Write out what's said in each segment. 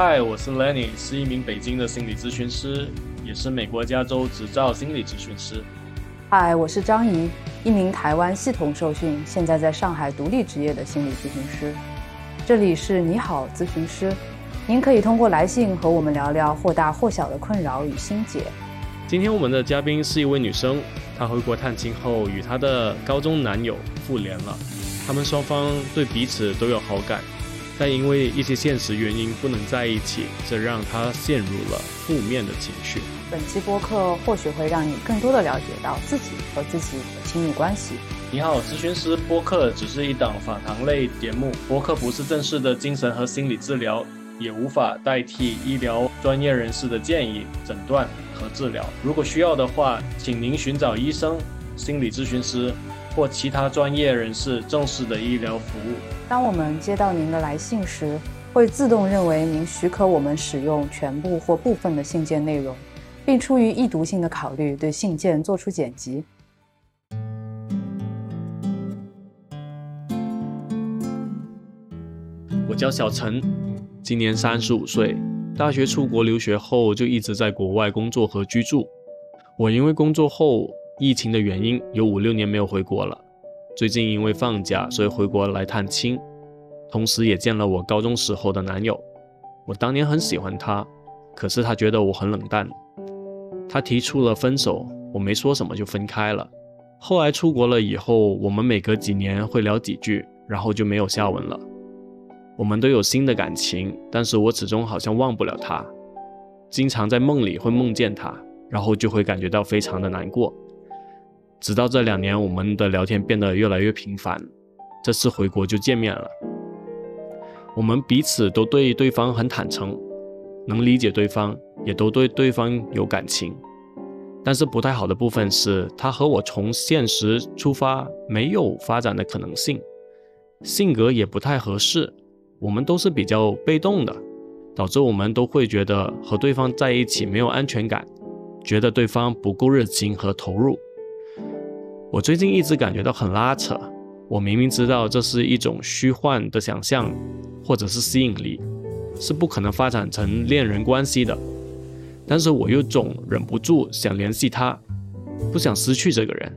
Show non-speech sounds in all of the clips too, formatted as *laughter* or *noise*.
嗨，我是 Lenny，是一名北京的心理咨询师，也是美国加州执照心理咨询师。嗨，我是张怡，一名台湾系统受训，现在在上海独立职业的心理咨询师。这里是你好咨询师，您可以通过来信和我们聊聊或大或小的困扰与心结。今天我们的嘉宾是一位女生，她回国探亲后与她的高中男友复联了，他们双方对彼此都有好感。但因为一些现实原因不能在一起，这让他陷入了负面的情绪。本期播客或许会让你更多的了解到自己和自己的亲密关系。你好，咨询师播客只是一档访谈类节目，播客不是正式的精神和心理治疗，也无法代替医疗专业人士的建议、诊断和治疗。如果需要的话，请您寻找医生、心理咨询师。或其他专业人士正式的医疗服务。当我们接到您的来信时，会自动认为您许可我们使用全部或部分的信件内容，并出于易读性的考虑，对信件做出剪辑。我叫小陈，今年三十五岁，大学出国留学后就一直在国外工作和居住。我因为工作后。疫情的原因，有五六年没有回国了。最近因为放假，所以回国来探亲，同时也见了我高中时候的男友。我当年很喜欢他，可是他觉得我很冷淡，他提出了分手，我没说什么就分开了。后来出国了以后，我们每隔几年会聊几句，然后就没有下文了。我们都有新的感情，但是我始终好像忘不了他，经常在梦里会梦见他，然后就会感觉到非常的难过。直到这两年，我们的聊天变得越来越频繁。这次回国就见面了。我们彼此都对对方很坦诚，能理解对方，也都对对方有感情。但是不太好的部分是，他和我从现实出发没有发展的可能性，性格也不太合适。我们都是比较被动的，导致我们都会觉得和对方在一起没有安全感，觉得对方不够热情和投入。我最近一直感觉到很拉扯。我明明知道这是一种虚幻的想象，或者是吸引力，是不可能发展成恋人关系的，但是我又总忍不住想联系他，不想失去这个人。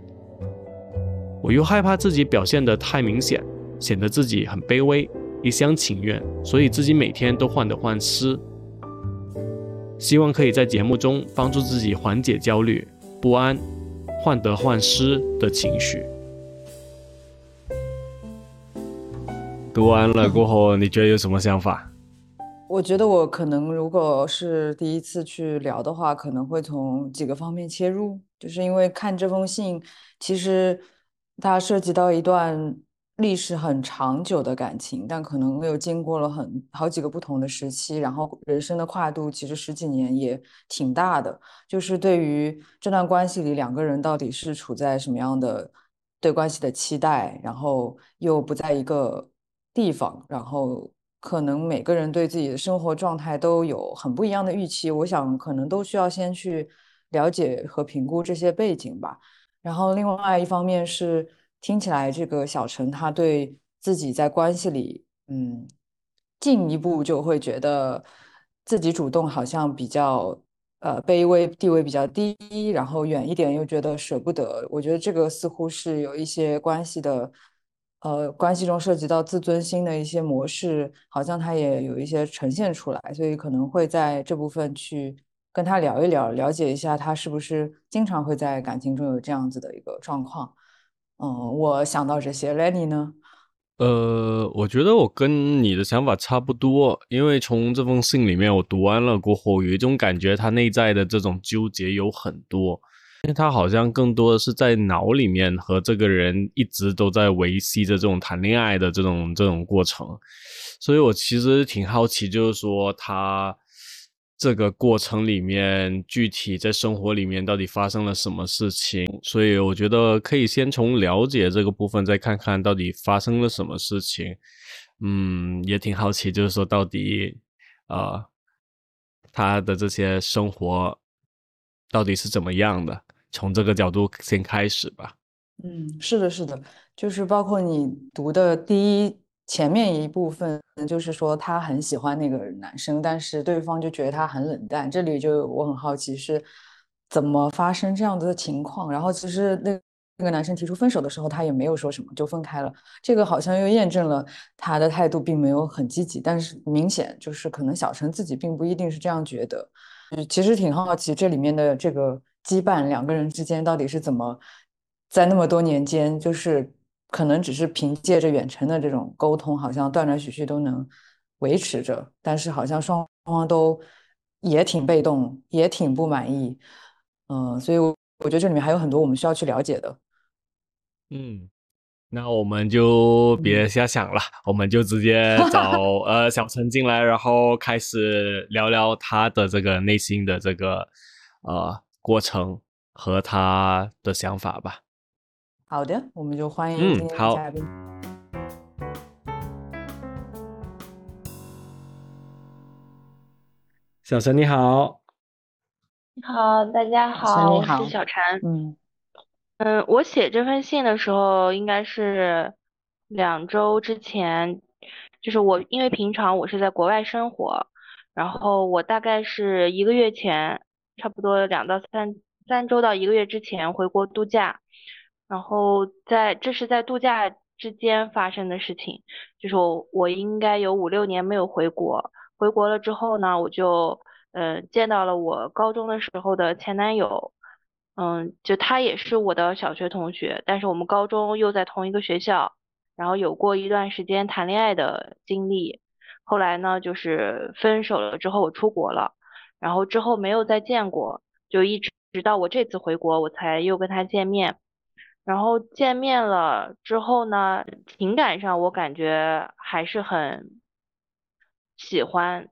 我又害怕自己表现得太明显，显得自己很卑微、一厢情愿，所以自己每天都患得患失。希望可以在节目中帮助自己缓解焦虑、不安。患得患失的情绪。读完了过后，你觉得有什么想法？我觉得我可能如果是第一次去聊的话，可能会从几个方面切入，就是因为看这封信，其实它涉及到一段。历史很长久的感情，但可能又经过了很好几个不同的时期，然后人生的跨度其实十几年也挺大的。就是对于这段关系里两个人到底是处在什么样的对关系的期待，然后又不在一个地方，然后可能每个人对自己的生活状态都有很不一样的预期。我想可能都需要先去了解和评估这些背景吧。然后另外一方面是。听起来，这个小陈他对自己在关系里，嗯，进一步就会觉得自己主动好像比较呃卑微，地位比较低，然后远一点又觉得舍不得。我觉得这个似乎是有一些关系的，呃，关系中涉及到自尊心的一些模式，好像他也有一些呈现出来，所以可能会在这部分去跟他聊一聊，了解一下他是不是经常会在感情中有这样子的一个状况。嗯，我想到这些，Renny 呢？呃，我觉得我跟你的想法差不多，因为从这封信里面我读完了过后，有一种感觉，他内在的这种纠结有很多，因为他好像更多的是在脑里面和这个人一直都在维系着这种谈恋爱的这种这种过程，所以我其实挺好奇，就是说他。这个过程里面，具体在生活里面到底发生了什么事情？所以我觉得可以先从了解这个部分，再看看到底发生了什么事情。嗯，也挺好奇，就是说到底，呃，他的这些生活到底是怎么样的？从这个角度先开始吧。嗯，是的，是的，就是包括你读的第一。前面一部分就是说他很喜欢那个男生，但是对方就觉得他很冷淡。这里就我很好奇是怎么发生这样子的情况。然后其实那那个男生提出分手的时候，他也没有说什么，就分开了。这个好像又验证了他的态度并没有很积极，但是明显就是可能小陈自己并不一定是这样觉得。其实挺好奇这里面的这个羁绊，两个人之间到底是怎么在那么多年间就是。可能只是凭借着远程的这种沟通，好像断断续续都能维持着，但是好像双方都也挺被动，也挺不满意，嗯，所以我我觉得这里面还有很多我们需要去了解的。嗯，那我们就别瞎想了，我们就直接找 *laughs* 呃小陈进来，然后开始聊聊他的这个内心的这个呃过程和他的想法吧。好的，我们就欢迎今天的嘉宾。小陈你好，你好，大家好，我是小陈。嗯嗯，我写这封信的时候应该是两周之前，就是我因为平常我是在国外生活，然后我大概是一个月前，差不多两到三三周到一个月之前回国度假。然后在这是在度假之间发生的事情，就是我我应该有五六年没有回国，回国了之后呢，我就嗯见到了我高中的时候的前男友，嗯，就他也是我的小学同学，但是我们高中又在同一个学校，然后有过一段时间谈恋爱的经历，后来呢就是分手了之后我出国了，然后之后没有再见过，就一直直到我这次回国我才又跟他见面。然后见面了之后呢，情感上我感觉还是很喜欢，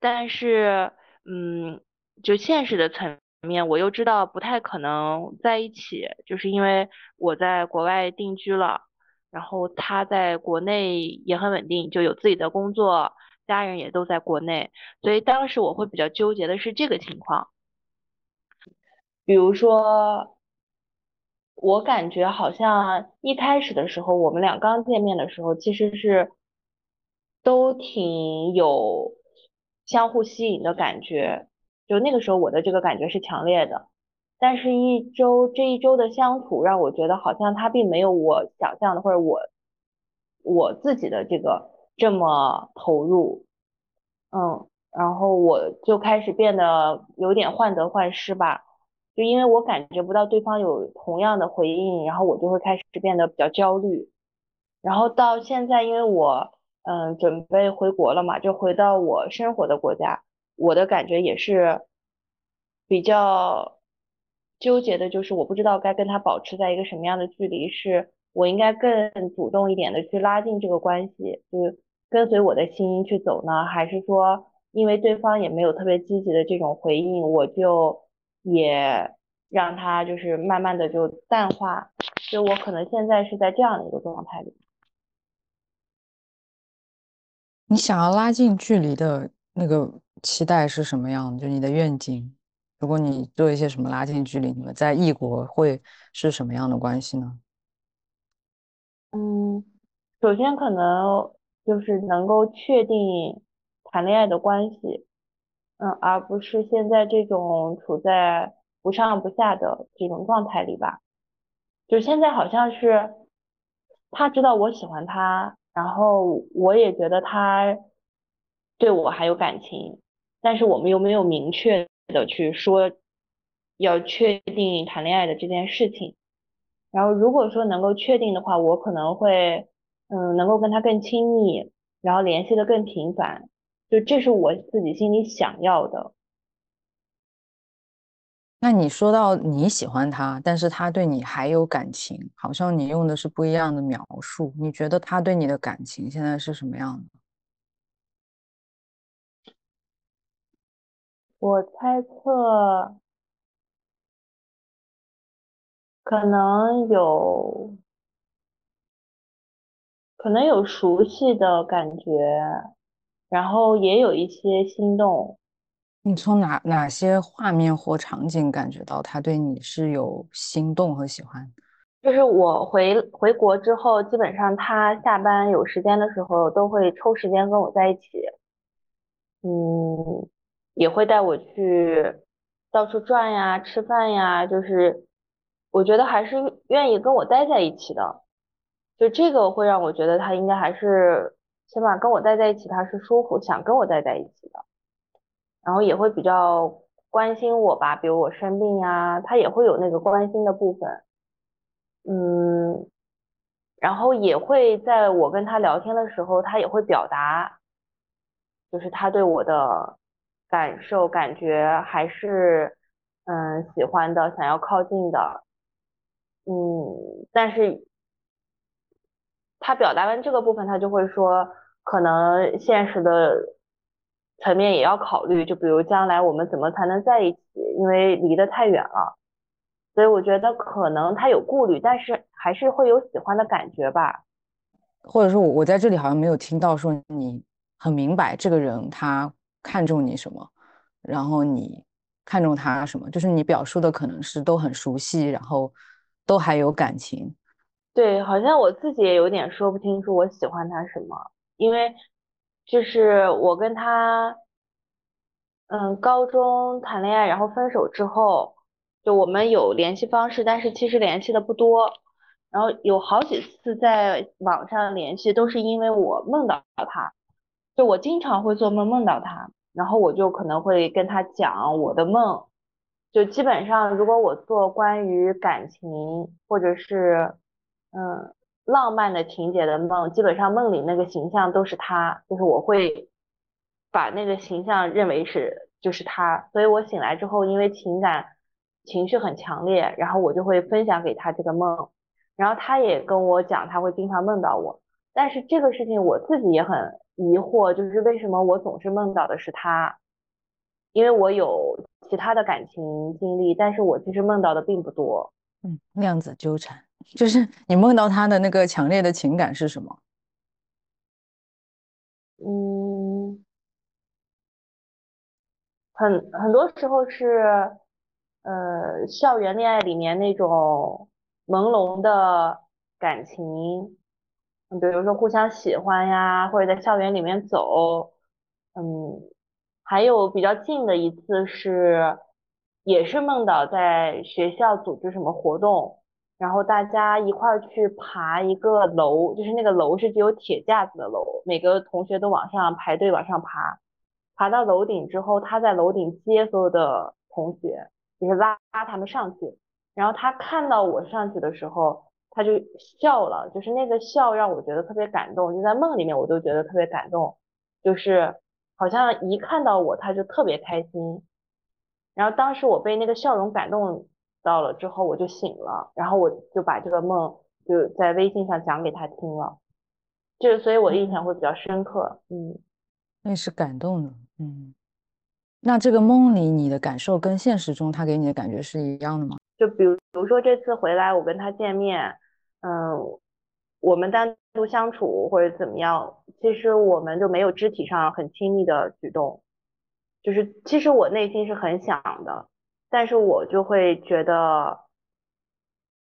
但是嗯，就现实的层面，我又知道不太可能在一起，就是因为我在国外定居了，然后他在国内也很稳定，就有自己的工作，家人也都在国内，所以当时我会比较纠结的是这个情况，比如说。我感觉好像一开始的时候，我们俩刚见面的时候，其实是都挺有相互吸引的感觉。就那个时候，我的这个感觉是强烈的。但是，一周这一周的相处，让我觉得好像他并没有我想象的，或者我我自己的这个这么投入。嗯，然后我就开始变得有点患得患失吧。就因为我感觉不到对方有同样的回应，然后我就会开始变得比较焦虑。然后到现在，因为我嗯准备回国了嘛，就回到我生活的国家，我的感觉也是比较纠结的，就是我不知道该跟他保持在一个什么样的距离，是我应该更主动一点的去拉近这个关系，就是跟随我的心去走呢，还是说因为对方也没有特别积极的这种回应，我就。也让他就是慢慢的就淡化，就我可能现在是在这样的一个状态里。你想要拉近距离的那个期待是什么样的？就你的愿景，如果你做一些什么拉近距离，你们在异国会是什么样的关系呢？嗯，首先可能就是能够确定谈恋爱的关系。嗯，而不是现在这种处在不上不下的这种状态里吧。就现在好像是他知道我喜欢他，然后我也觉得他对我还有感情，但是我们又没有明确的去说要确定谈恋爱的这件事情。然后如果说能够确定的话，我可能会嗯能够跟他更亲密，然后联系的更频繁。就这是我自己心里想要的。那你说到你喜欢他，但是他对你还有感情，好像你用的是不一样的描述。你觉得他对你的感情现在是什么样的？我猜测，可能有，可能有熟悉的感觉。然后也有一些心动，你从哪哪些画面或场景感觉到他对你是有心动和喜欢？就是我回回国之后，基本上他下班有时间的时候，都会抽时间跟我在一起，嗯，也会带我去到处转呀、吃饭呀，就是我觉得还是愿意跟我待在一起的，就这个会让我觉得他应该还是起码跟我待在一起，他是舒服，想跟我待在一起的，然后也会比较关心我吧，比如我生病呀，他也会有那个关心的部分。嗯，然后也会在我跟他聊天的时候，他也会表达，就是他对我的感受、感觉还是嗯喜欢的，想要靠近的，嗯，但是他表达完这个部分，他就会说，可能现实的层面也要考虑，就比如将来我们怎么才能在一起，因为离得太远了。所以我觉得可能他有顾虑，但是还是会有喜欢的感觉吧。或者说，我我在这里好像没有听到说你很明白这个人他看重你什么，然后你看重他什么，就是你表述的可能是都很熟悉，然后都还有感情。对，好像我自己也有点说不清楚我喜欢他什么，因为就是我跟他，嗯，高中谈恋爱，然后分手之后。就我们有联系方式，但是其实联系的不多。然后有好几次在网上联系，都是因为我梦到他。就我经常会做梦梦到他，然后我就可能会跟他讲我的梦。就基本上，如果我做关于感情或者是嗯浪漫的情节的梦，基本上梦里那个形象都是他，就是我会把那个形象认为是就是他。所以我醒来之后，因为情感。情绪很强烈，然后我就会分享给他这个梦，然后他也跟我讲他会经常梦到我，但是这个事情我自己也很疑惑，就是为什么我总是梦到的是他？因为我有其他的感情经历，但是我其实梦到的并不多。嗯，量子纠缠，就是你梦到他的那个强烈的情感是什么？嗯，很很多时候是。呃，校园恋爱里面那种朦胧的感情，嗯比如说互相喜欢呀，或者在校园里面走，嗯，还有比较近的一次是，也是梦到在学校组织什么活动，然后大家一块儿去爬一个楼，就是那个楼是只有铁架子的楼，每个同学都往上排队往上爬，爬到楼顶之后，他在楼顶接所有的同学。就是拉拉他们上去，然后他看到我上去的时候，他就笑了，就是那个笑让我觉得特别感动，就在梦里面我都觉得特别感动，就是好像一看到我他就特别开心，然后当时我被那个笑容感动到了之后我就醒了，然后我就把这个梦就在微信上讲给他听了，就是所以我印象会比较深刻，嗯，那是感动的，嗯。那这个梦里你的感受跟现实中他给你的感觉是一样的吗？就比如，比如说这次回来我跟他见面，嗯，我们单独相处或者怎么样，其实我们就没有肢体上很亲密的举动，就是其实我内心是很想的，但是我就会觉得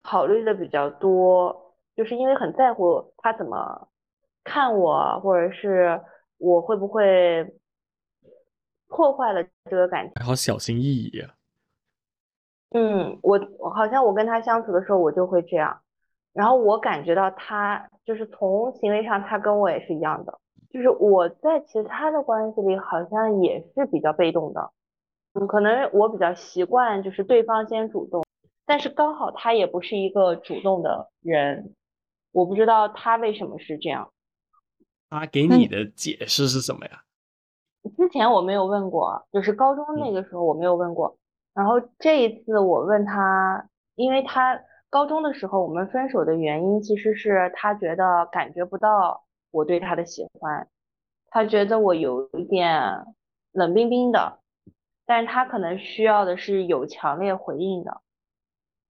考虑的比较多，就是因为很在乎他怎么看我，或者是我会不会。破坏了这个感情，好小心翼翼啊。嗯，我好像我跟他相处的时候，我就会这样。然后我感觉到他就是从行为上，他跟我也是一样的。就是我在其他的关系里，好像也是比较被动的。嗯，可能我比较习惯就是对方先主动，但是刚好他也不是一个主动的人，我不知道他为什么是这样。他给你的解释是什么呀？之前我没有问过，就是高中那个时候我没有问过，然后这一次我问他，因为他高中的时候我们分手的原因其实是他觉得感觉不到我对他的喜欢，他觉得我有一点冷冰冰的，但是他可能需要的是有强烈回应的，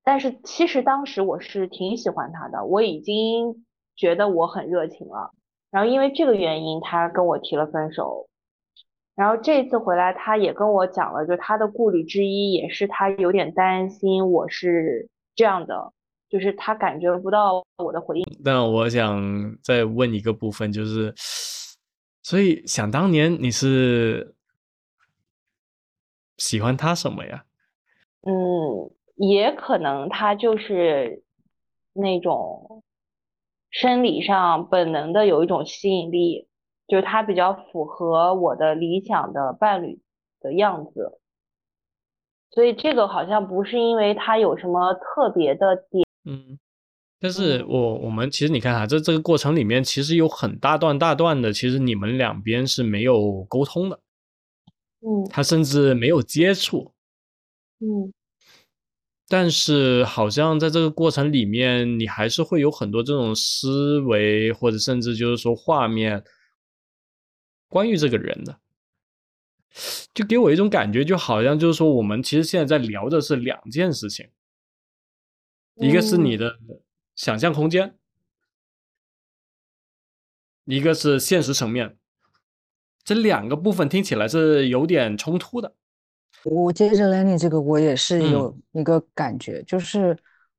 但是其实当时我是挺喜欢他的，我已经觉得我很热情了，然后因为这个原因他跟我提了分手。然后这次回来，他也跟我讲了，就他的顾虑之一，也是他有点担心我是这样的，就是他感觉不到我的回应。但我想再问一个部分，就是，所以想当年你是喜欢他什么呀？嗯，也可能他就是那种生理上本能的有一种吸引力，就是他比较符合我的理想的伴侣的样子，所以这个好像不是因为他有什么特别的点。嗯，但是嗯我我们其实你看啊，这这个过程里面其实有很大段大段的，其实你们两边是没有沟通的，嗯。他甚至没有接触，嗯。但是好像在这个过程里面，你还是会有很多这种思维，或者甚至就是说画面，关于这个人的，就给我一种感觉，就好像就是说我们其实现在在聊的是两件事情，一个是你的想象空间，一个是现实层面，这两个部分听起来是有点冲突的。我接着 Lenny 这个，我也是嗯有一个感觉，就是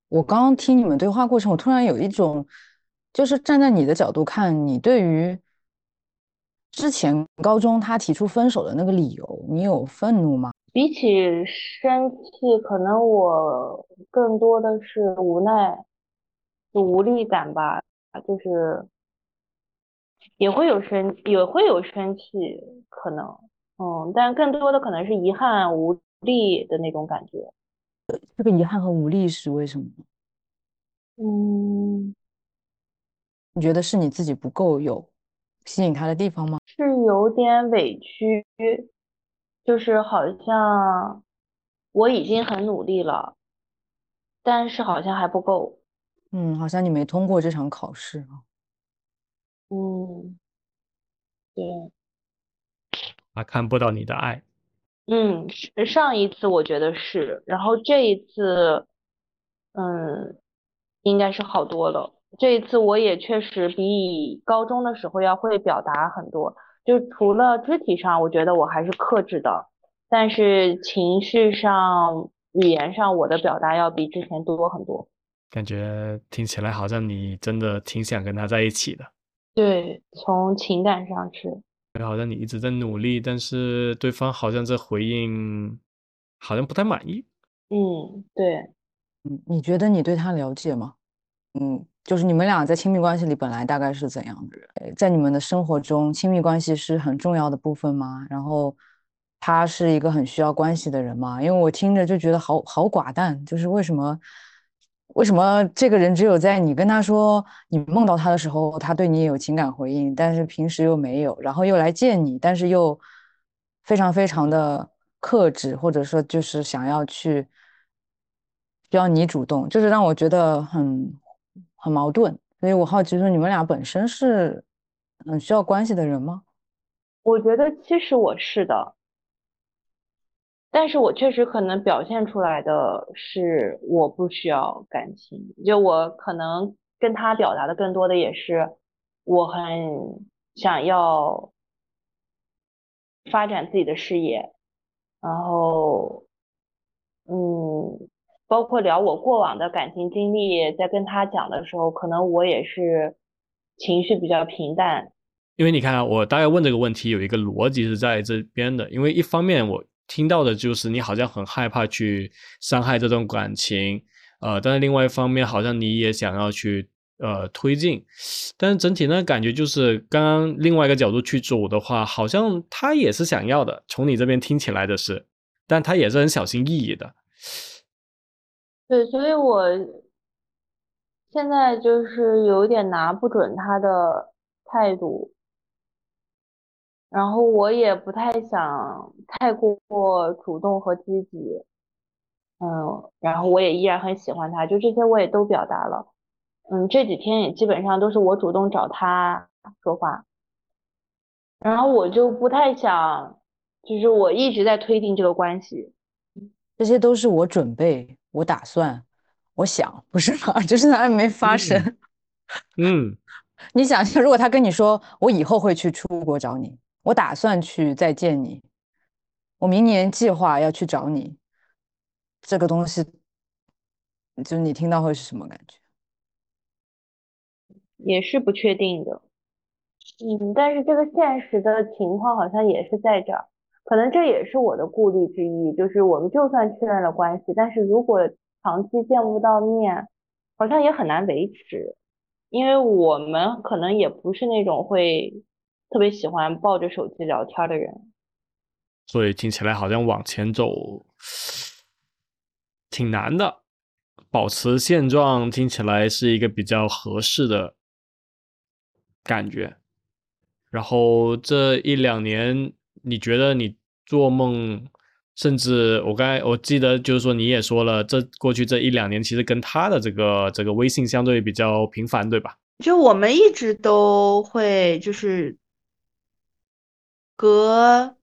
我刚刚听你们对话过程，我突然有一种，就是站在你的角度看，你对于之前高中他提出分手的那个理由，你有愤怒吗？比起生气，可能我更多的是无奈、无力感吧，就是也会有生，也会有生气，可能，嗯，但更多的可能是遗憾、无力的那种感觉。这个遗憾和无力是为什么呢？嗯，你觉得是你自己不够有吸引他的地方吗？是有点委屈，就是好像我已经很努力了，但是好像还不够。嗯，好像你没通过这场考试啊。嗯，对。他看不到你的爱，嗯，是上一次我觉得是，然后这一次，嗯，应该是好多了。这一次我也确实比高中的时候要会表达很多，就除了肢体上，我觉得我还是克制的，但是情绪上、语言上，我的表达要比之前多很多。感觉听起来好像你真的挺想跟他在一起的，对，从情感上是，好像你一直在努力，但是对方好像在回应好像不太满意。嗯，对。嗯，你觉得你对他了解吗？嗯，就是你们俩在亲密关系里本来大概是怎样的人？呃在你们的生活中，亲密关系是很重要的部分吗？然后他是一个很需要关系的人吗？因为我听着就觉得好好寡淡，就是为什么为什么这个人只有在你跟他说你梦到他的时候，他对你有情感回应，但是平时又没有，然后又来见你，但是又非常非常的克制，或者说就是想要去需要你主动，就是让我觉得很很矛盾。所以我好奇说，你们俩本身是很需要关系的人吗？我觉得其实我是的，但是我确实可能表现出来的是我不需要感情，就我可能跟他表达的更多的也是我很想要发展自己的事业，然后嗯，包括聊我过往的感情经历，在跟他讲的时候，可能我也是情绪比较平淡。因为你看，我大概问这个问题有一个逻辑是在这边的，因为一方面我听到的就是你好像很害怕去伤害这段感情，呃，但是另外一方面好像你也想要去呃推进，但是整体呢感觉就是刚刚另外一个角度去走的话，好像他也是想要的，从你这边听起来的是，但他也是很小心翼翼的，对，所以我现在就是有点拿不准他的态度，然后我也不太想太过主动和积极，嗯，然后我也依然很喜欢他，就这些我也都表达了，嗯，这几天也基本上都是我主动找他说话，然后我就不太想，就是我一直在推进这个关系，这些都是我准备、我打算、我想，不是吗？*laughs* 就是他还没发生。嗯，*laughs* 你想想，如果他跟你说我以后会去出国找你，我打算去再见你，我明年计划要去找你，这个东西就你听到会是什么感觉？也是不确定的。嗯，但是这个现实的情况好像也是在这儿，可能这也是我的顾虑之一，就是我们就算确认了关系，但是如果长期见不到面，好像也很难维持，因为我们可能也不是那种会特别喜欢抱着手机聊天的人，所以听起来好像往前走挺难的，保持现状听起来是一个比较合适的感觉。然后这一两年，你觉得你做梦，甚至我刚才我记得就是说你也说了，这过去这一两年其实跟他的这个这个微信相对比较频繁，对吧？就我们一直都会就是隔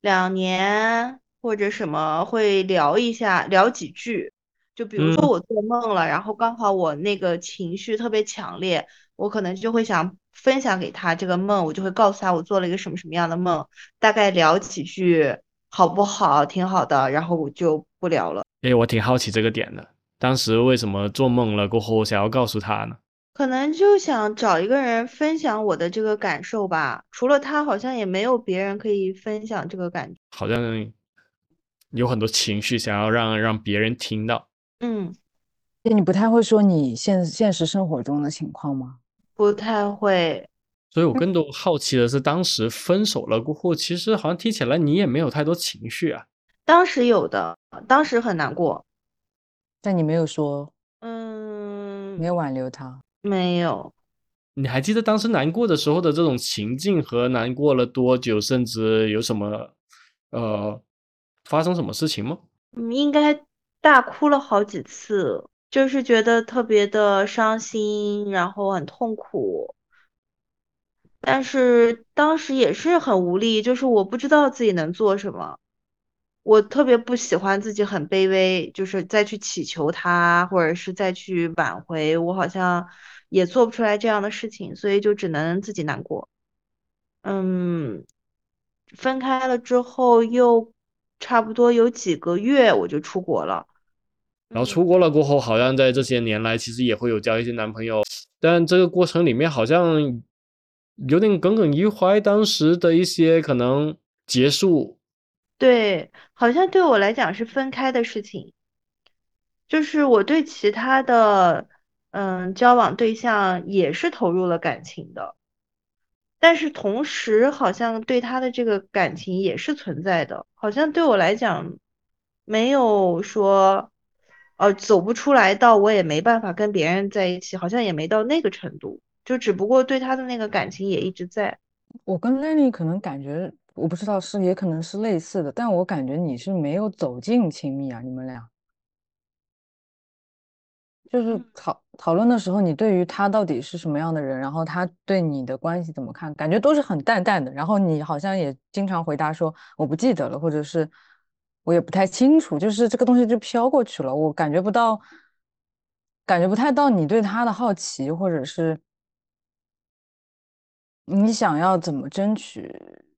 两年或者什么会聊一下，聊几句。就比如说我做梦了，然后刚好我那个情绪特别强烈，我可能就会想。分享给他这个梦，我就会告诉他我做了一个什么什么样的梦，大概聊几句好不好？挺好的，然后我就不聊了。哎，我挺好奇这个点的，当时为什么做梦了过后想要告诉他呢？可能就想找一个人分享我的这个感受吧，除了他，好像也没有别人可以分享这个感觉。好像有很多情绪想要让让别人听到。嗯，你不太会说你现现实生活中的情况吗？不太会，所以我更多好奇的是，当时分手了过后，其实好像听起来你也没有太多情绪啊。当时有的，当时很难过，但你没有说，嗯，没有挽留他，没有。你还记得当时难过的时候的这种情境和难过了多久，甚至有什么，呃，发生什么事情吗？嗯，应该大哭了好几次。就是觉得特别的伤心，然后很痛苦，但是当时也是很无力，就是我不知道自己能做什么，我特别不喜欢自己很卑微，就是再去祈求他，或者是再去挽回，我好像也做不出来这样的事情，所以就只能自己难过。嗯，分开了之后又差不多有几个月，我就出国了。然后出国了过后，好像在这些年来，其实也会有交一些男朋友，但这个过程里面好像有点耿耿于怀，当时的一些可能结束。对，好像对我来讲是分开的事情，就是我对其他的嗯交往对象也是投入了感情的，但是同时好像对他的这个感情也是存在的，好像对我来讲没有说。呃，走不出来到我也没办法跟别人在一起，好像也没到那个程度，就只不过对他的那个感情也一直在。我跟 Lenny 可能感觉，我不知道是也可能是类似的，但我感觉你是没有走进亲密啊，你们俩，就是讨讨论的时候，你对于他到底是什么样的人，然后他对你的关系怎么看，感觉都是很淡淡的，然后你好像也经常回答说我不记得了，或者是。我也不太清楚，就是这个东西就飘过去了，我感觉不到，感觉不太到你对他的好奇，或者是你想要怎么争取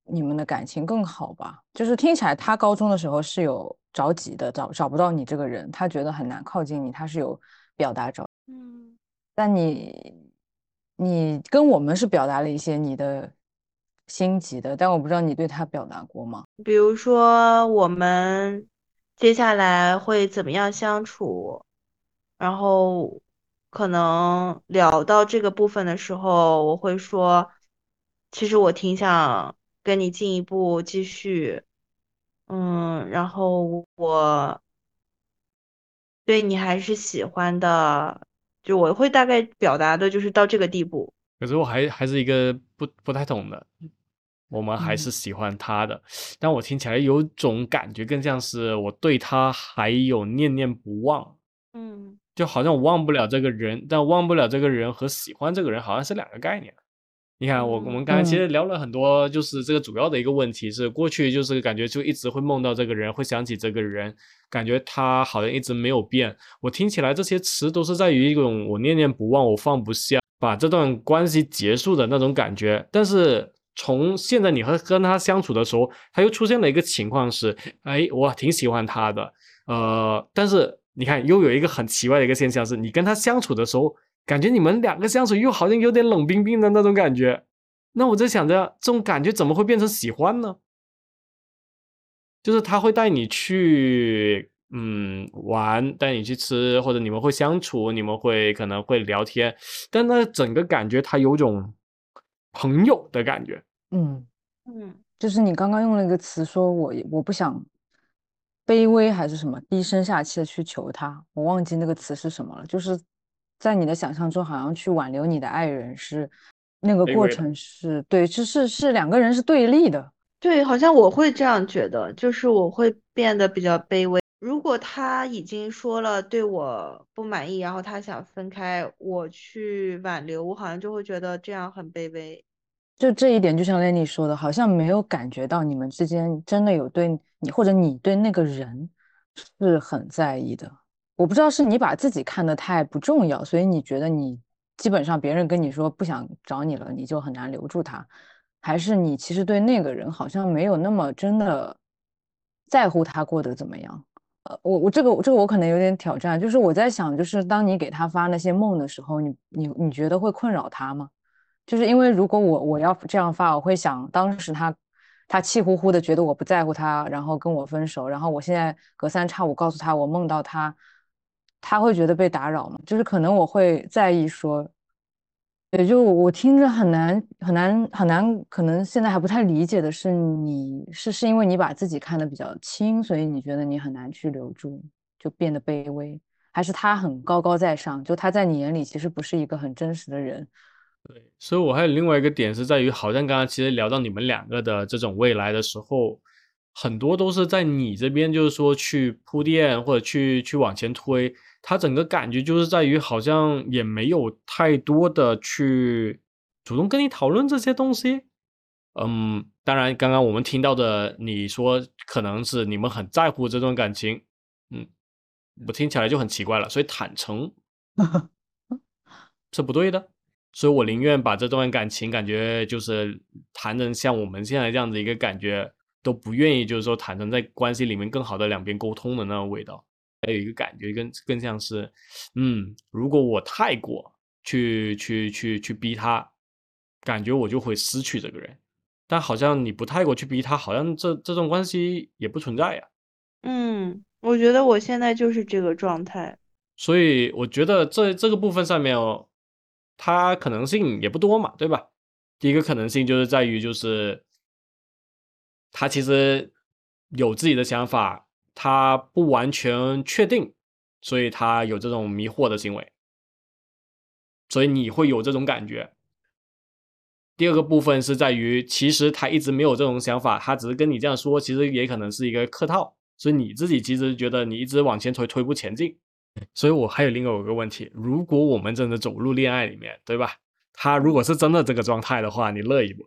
你们的感情更好吧？就是听起来他高中的时候是有着急的，找找不到你这个人，他觉得很难靠近你，他是有表达着，嗯，但你你跟我们是表达了一些你的。心急的，但我不知道你对他表达过吗？比如说，我们接下来会怎么样相处？然后可能聊到这个部分的时候，我会说，其实我挺想跟你进一步继续，嗯，然后我对你还是喜欢的，就我会大概表达的就是到这个地步。可是我还还是一个不不太懂的。我们还是喜欢他的，但我听起来有种感觉，更像是我对他还有念念不忘。嗯，就好像我忘不了这个人，但忘不了这个人和喜欢这个人好像是两个概念。你看，我我们刚才其实聊了很多，就是这个主要的一个问题是，过去就是感觉就一直会梦到这个人，会想起这个人，感觉他好像一直没有变。我听起来这些词都是在于一种我念念不忘，我放不下，把这段关系结束的那种感觉，但是。从现在你和跟他相处的时候，他又出现了一个情况是，哎，我挺喜欢他的，呃，但是你看又有一个很奇怪的一个现象是，你跟他相处的时候，感觉你们两个相处又好像有点冷冰冰的那种感觉。那我在想着，这种感觉怎么会变成喜欢呢？就是他会带你去，嗯，玩，带你去吃，或者你们会相处，你们会可能会聊天，但那整个感觉他有种朋友的感觉。嗯，嗯就是你刚刚用了一个词，说我我不想卑微还是什么低声下气的去求他，我忘记那个词是什么了。就是在你的想象中，好像去挽留你的爱人是那个过程是对，是是是两个人是对立的。对，好像我会这样觉得，就是我会变得比较卑微。如果他已经说了对我不满意，然后他想分开，我去挽留，我好像就会觉得这样很卑微。就这一点，就像 Lenny 说的，好像没有感觉到你们之间真的有对你或者你对那个人是很在意的。我不知道是你把自己看得太不重要，所以你觉得你基本上别人跟你说不想找你了，你就很难留住他，还是你其实对那个人好像没有那么真的在乎他过得怎么样？呃，我我这个这个我可能有点挑战，就是我在想，就是当你给他发那些梦的时候，你你你觉得会困扰他吗？就是因为如果我我要这样发，我会想当时他他气呼呼的觉得我不在乎他，然后跟我分手，然后我现在隔三差五告诉他我梦到他，他会觉得被打扰吗？就是可能我会在意说，也就我听着很难很难很难，可能现在还不太理解的是你是是因为你把自己看得比较轻，所以你觉得你很难去留住，就变得卑微，还是他很高高在上，就他在你眼里其实不是一个很真实的人。对，所以我还有另外一个点是在于，好像刚刚其实聊到你们两个的这种未来的时候，很多都是在你这边，就是说去铺垫或者去去往前推，他整个感觉就是在于好像也没有太多的去主动跟你讨论这些东西。嗯，当然，刚刚我们听到的你说可能是你们很在乎这段感情，嗯，我听起来就很奇怪了，所以坦诚是不对的。所以我宁愿把这段感情感觉就是谈成像我们现在这样子一个感觉，都不愿意就是说坦诚在关系里面更好的两边沟通的那种味道。还有一个感觉更更像是，嗯，如果我太过去去去去逼他，感觉我就会失去这个人。但好像你不太过去逼他，好像这这种关系也不存在呀。嗯，我觉得我现在就是这个状态。所以我觉得这这个部分上面哦，它可能性也不多嘛，对吧？第一个可能性就是在于，就是他其实有自己的想法，他不完全确定，所以他有这种迷惑的行为，所以你会有这种感觉。第二个部分是在于，其实他一直没有这种想法，他只是跟你这样说，其实也可能是一个客套，所以你自己其实觉得你一直往前推，推不前进。所以我还有另外一个问题，如果我们真的走入恋爱里面，对吧？他如果是真的这个状态的话，你乐意不？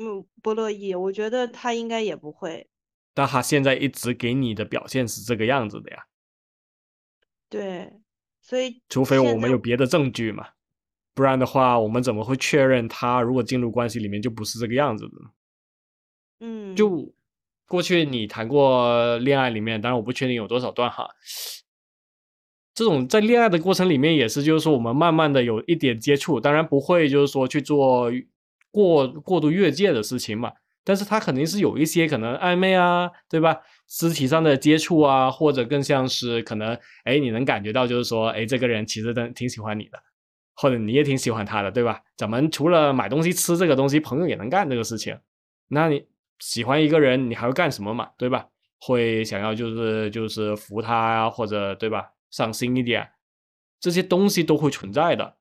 嗯，不乐意。我觉得他应该也不会。但他现在一直给你的表现是这个样子的呀。对，所以除非我们有别的证据嘛，不然的话，我们怎么会确认他如果进入关系里面就不是这个样子的呢？嗯，就过去你谈过恋爱里面，当然我不确定有多少段哈。这种在恋爱的过程里面也是，就是说我们慢慢的有一点接触，当然不会就是说去做过过度越界的事情嘛，但是他肯定是有一些可能暧昧啊，对吧？肢体上的接触啊，或者更像是可能，哎，你能感觉到就是说，哎，这个人其实真挺喜欢你的，或者你也挺喜欢他的，对吧？咱们除了买东西吃这个东西，朋友也能干这个事情。那你喜欢一个人，你还会干什么嘛？对吧？会想要就是就是扶他啊，或者对吧？上心一点，这些东西都会存在的。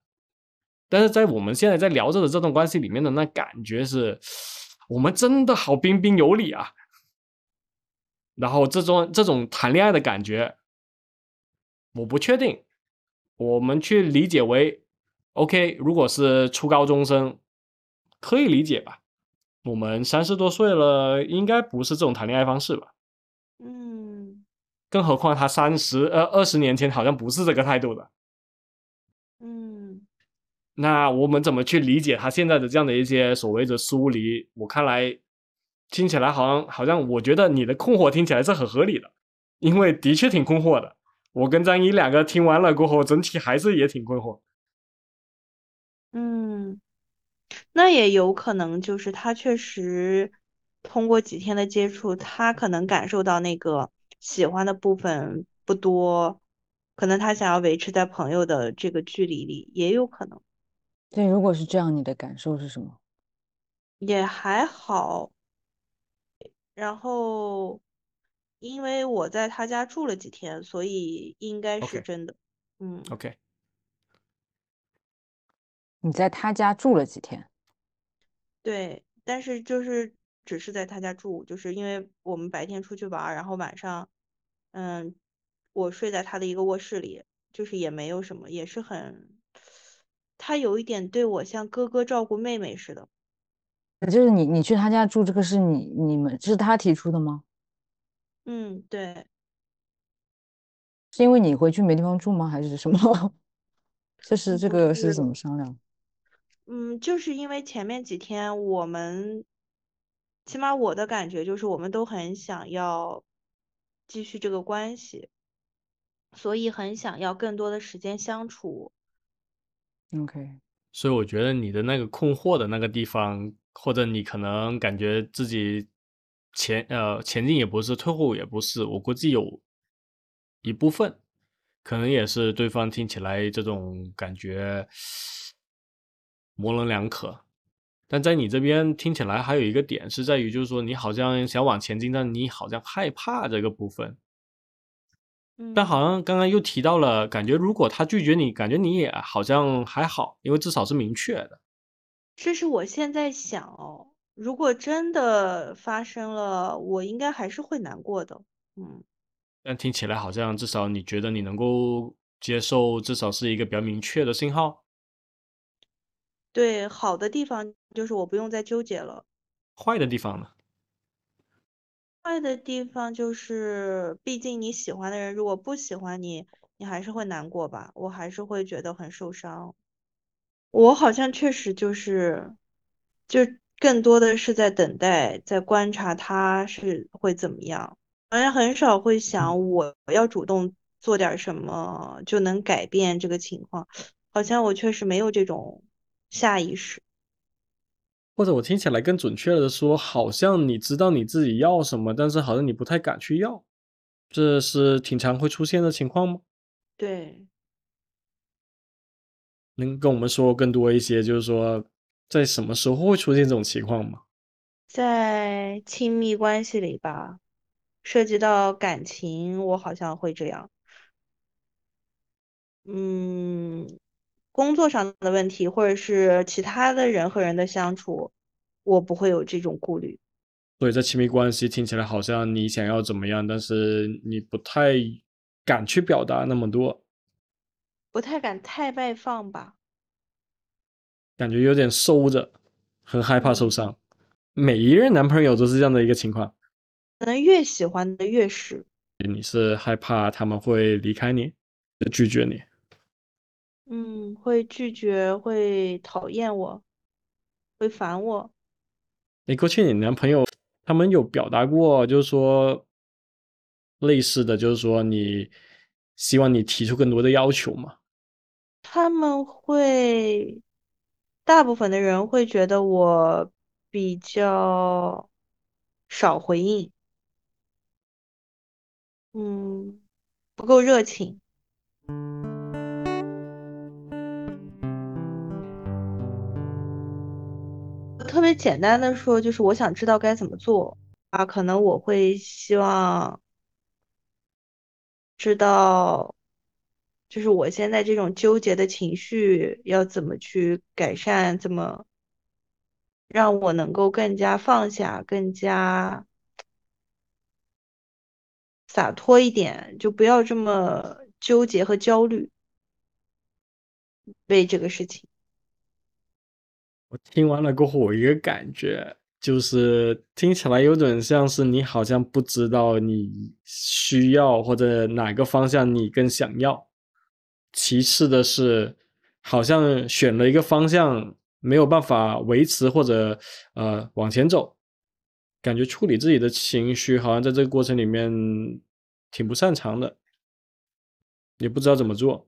但是在我们现在在聊着的这段关系里面的那感觉是，我们真的好彬彬有礼啊。然后这种这种谈恋爱的感觉，我不确定。我们去理解为，OK，如果是初高中生，可以理解吧？我们三十多岁了，应该不是这种谈恋爱方式吧？嗯更何况他三十呃二十年前好像不是这个态度的。那我们怎么去理解他现在的这样的一些所谓的疏离？我看来听起来好像好像，我觉得你的困惑听起来是很合理的，因为的确挺困惑的。我跟张一两个听完了过后，整体还是也挺困惑。嗯，那也有可能就是他确实通过几天的接触，他可能感受到那个喜欢的部分不多，可能他想要维持在朋友的这个距离里，也有可能。对，如果是这样，你的感受是什么？也还好。然后，因为我在他家住了几天，所以应该是 OK 真的。嗯，OK，你在他家住了几天？对，但是就是只是在他家住，就是因为我们白天出去玩儿，然后晚上，嗯，我睡在他的一个卧室里，就是也没有什么，也是很，他有一点对我像哥哥照顾妹妹似的。就是你你去他家住，这个是你你们是他提出的吗？嗯，对，是因为你回去没地方住吗？还是什么？*laughs* 就是这个是怎么商量？嗯，就是因为前面几天我们，起码我的感觉就是我们都很想要继续这个关系，所以很想要更多的时间相处。OK，所以我觉得你的那个困惑的那个地方，或者你可能感觉自己前呃前进也不是，退后也不是，我估计有一部分可能也是对方听起来这种感觉模棱两可。但在你这边听起来还有一个点是在于，就是说你好像想往前进，但你好像害怕这个部分。但嗯，好像刚刚又提到了，感觉如果他拒绝你，感觉你也好像还好，因为至少是明确的。这是我现在想哦，如果真的发生了，我应该还是会难过的。嗯，但听起来好像至少你觉得你能够接受，至少是一个比较明确的信号。对，好的地方就是我不用再纠结了。坏的地方呢？坏的地方就是，毕竟你喜欢的人如果不喜欢你，你还是会难过吧？我还是会觉得很受伤。我好像确实就是，就更多的是在等待，在观察他是会怎么样，好像很少会想我要主动做点什么就能改变这个情况，好像我确实没有这种下意识。或者我听起来更准确的说，好像你知道你自己要什么，但是好像你不太敢去要，这是挺常会出现的情况吗？对。能跟我们说更多一些，就是说在什么时候会出现这种情况吗？在亲密关系里吧，涉及到感情，我好像会这样。嗯，工作上的问题，或者是其他的人和人的相处，我不会有这种顾虑。所以在亲密关系听起来好像你想要怎么样，但是你不太敢去表达那么多，不太敢太外放吧。感觉有点收着，很害怕受嗯，伤。每一任男朋友都是这样的一个情况，可能越喜欢的越是。你是害怕他们会离开你，拒绝你。嗯，会拒绝，会讨厌我，会烦我。你过去你男朋友他们有表达过，就是说类似的，就是说你希望你提出更多的要求吗？他们会，大部分的人会觉得我比较少回应，嗯，不够热情。别简单的说，就是我想知道该怎么做啊，可能我会希望知道，就是我现在这种纠结的情绪要怎么去改善，怎么让我能够更加放下，更加洒脱一点，就不要这么纠结和焦虑为这个事情。我听完了过后，我一个感觉就是听起来有点像是你好像不知道你需要或者哪个方向你更想要。其次的是，好像选了一个方向没有办法维持或者呃往前走，感觉处理自己的情绪好像在这个过程里面挺不擅长的。也不知道怎么做。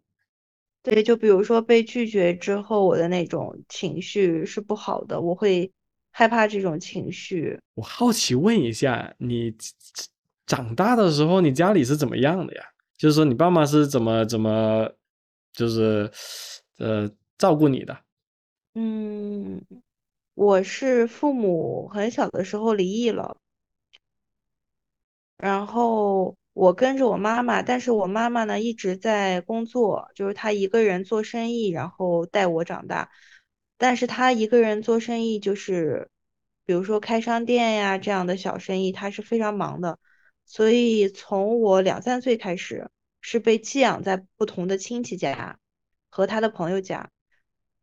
对，就比如说被拒绝之后，我的那种情绪是不好的，我会害怕这种情绪。我好奇问一下，你长大的时候，你家里是怎么样的呀？就是说，你爸妈是怎么怎么，就是呃照顾你的？嗯，我是父母很小的时候离异了，然后。我跟着我妈妈，但是我妈妈呢一直在工作，就是她一个人做生意，然后带我长大。但是她一个人做生意，就是比如说开商店呀这样的小生意，她是非常忙的。所以从我两三岁开始，是被寄养在不同的亲戚家和他的朋友家。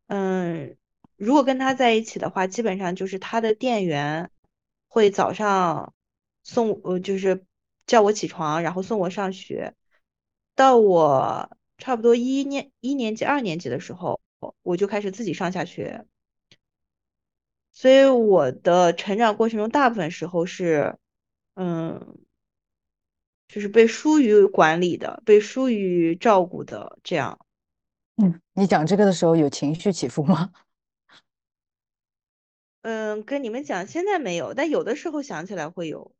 嗯，如果跟他在一起的话，基本上就是他的店员会早上送，呃，就是。叫我起床，然后送我上学。到我差不多一年一年级、二年级的时候，我就开始自己上下学。所以我的成长过程中，大部分时候是，嗯，就是被疏于管理的，被疏于照顾的这样。嗯，你讲这个的时候有情绪起伏吗？*laughs* 嗯，跟你们讲，现在没有，但有的时候想起来会有。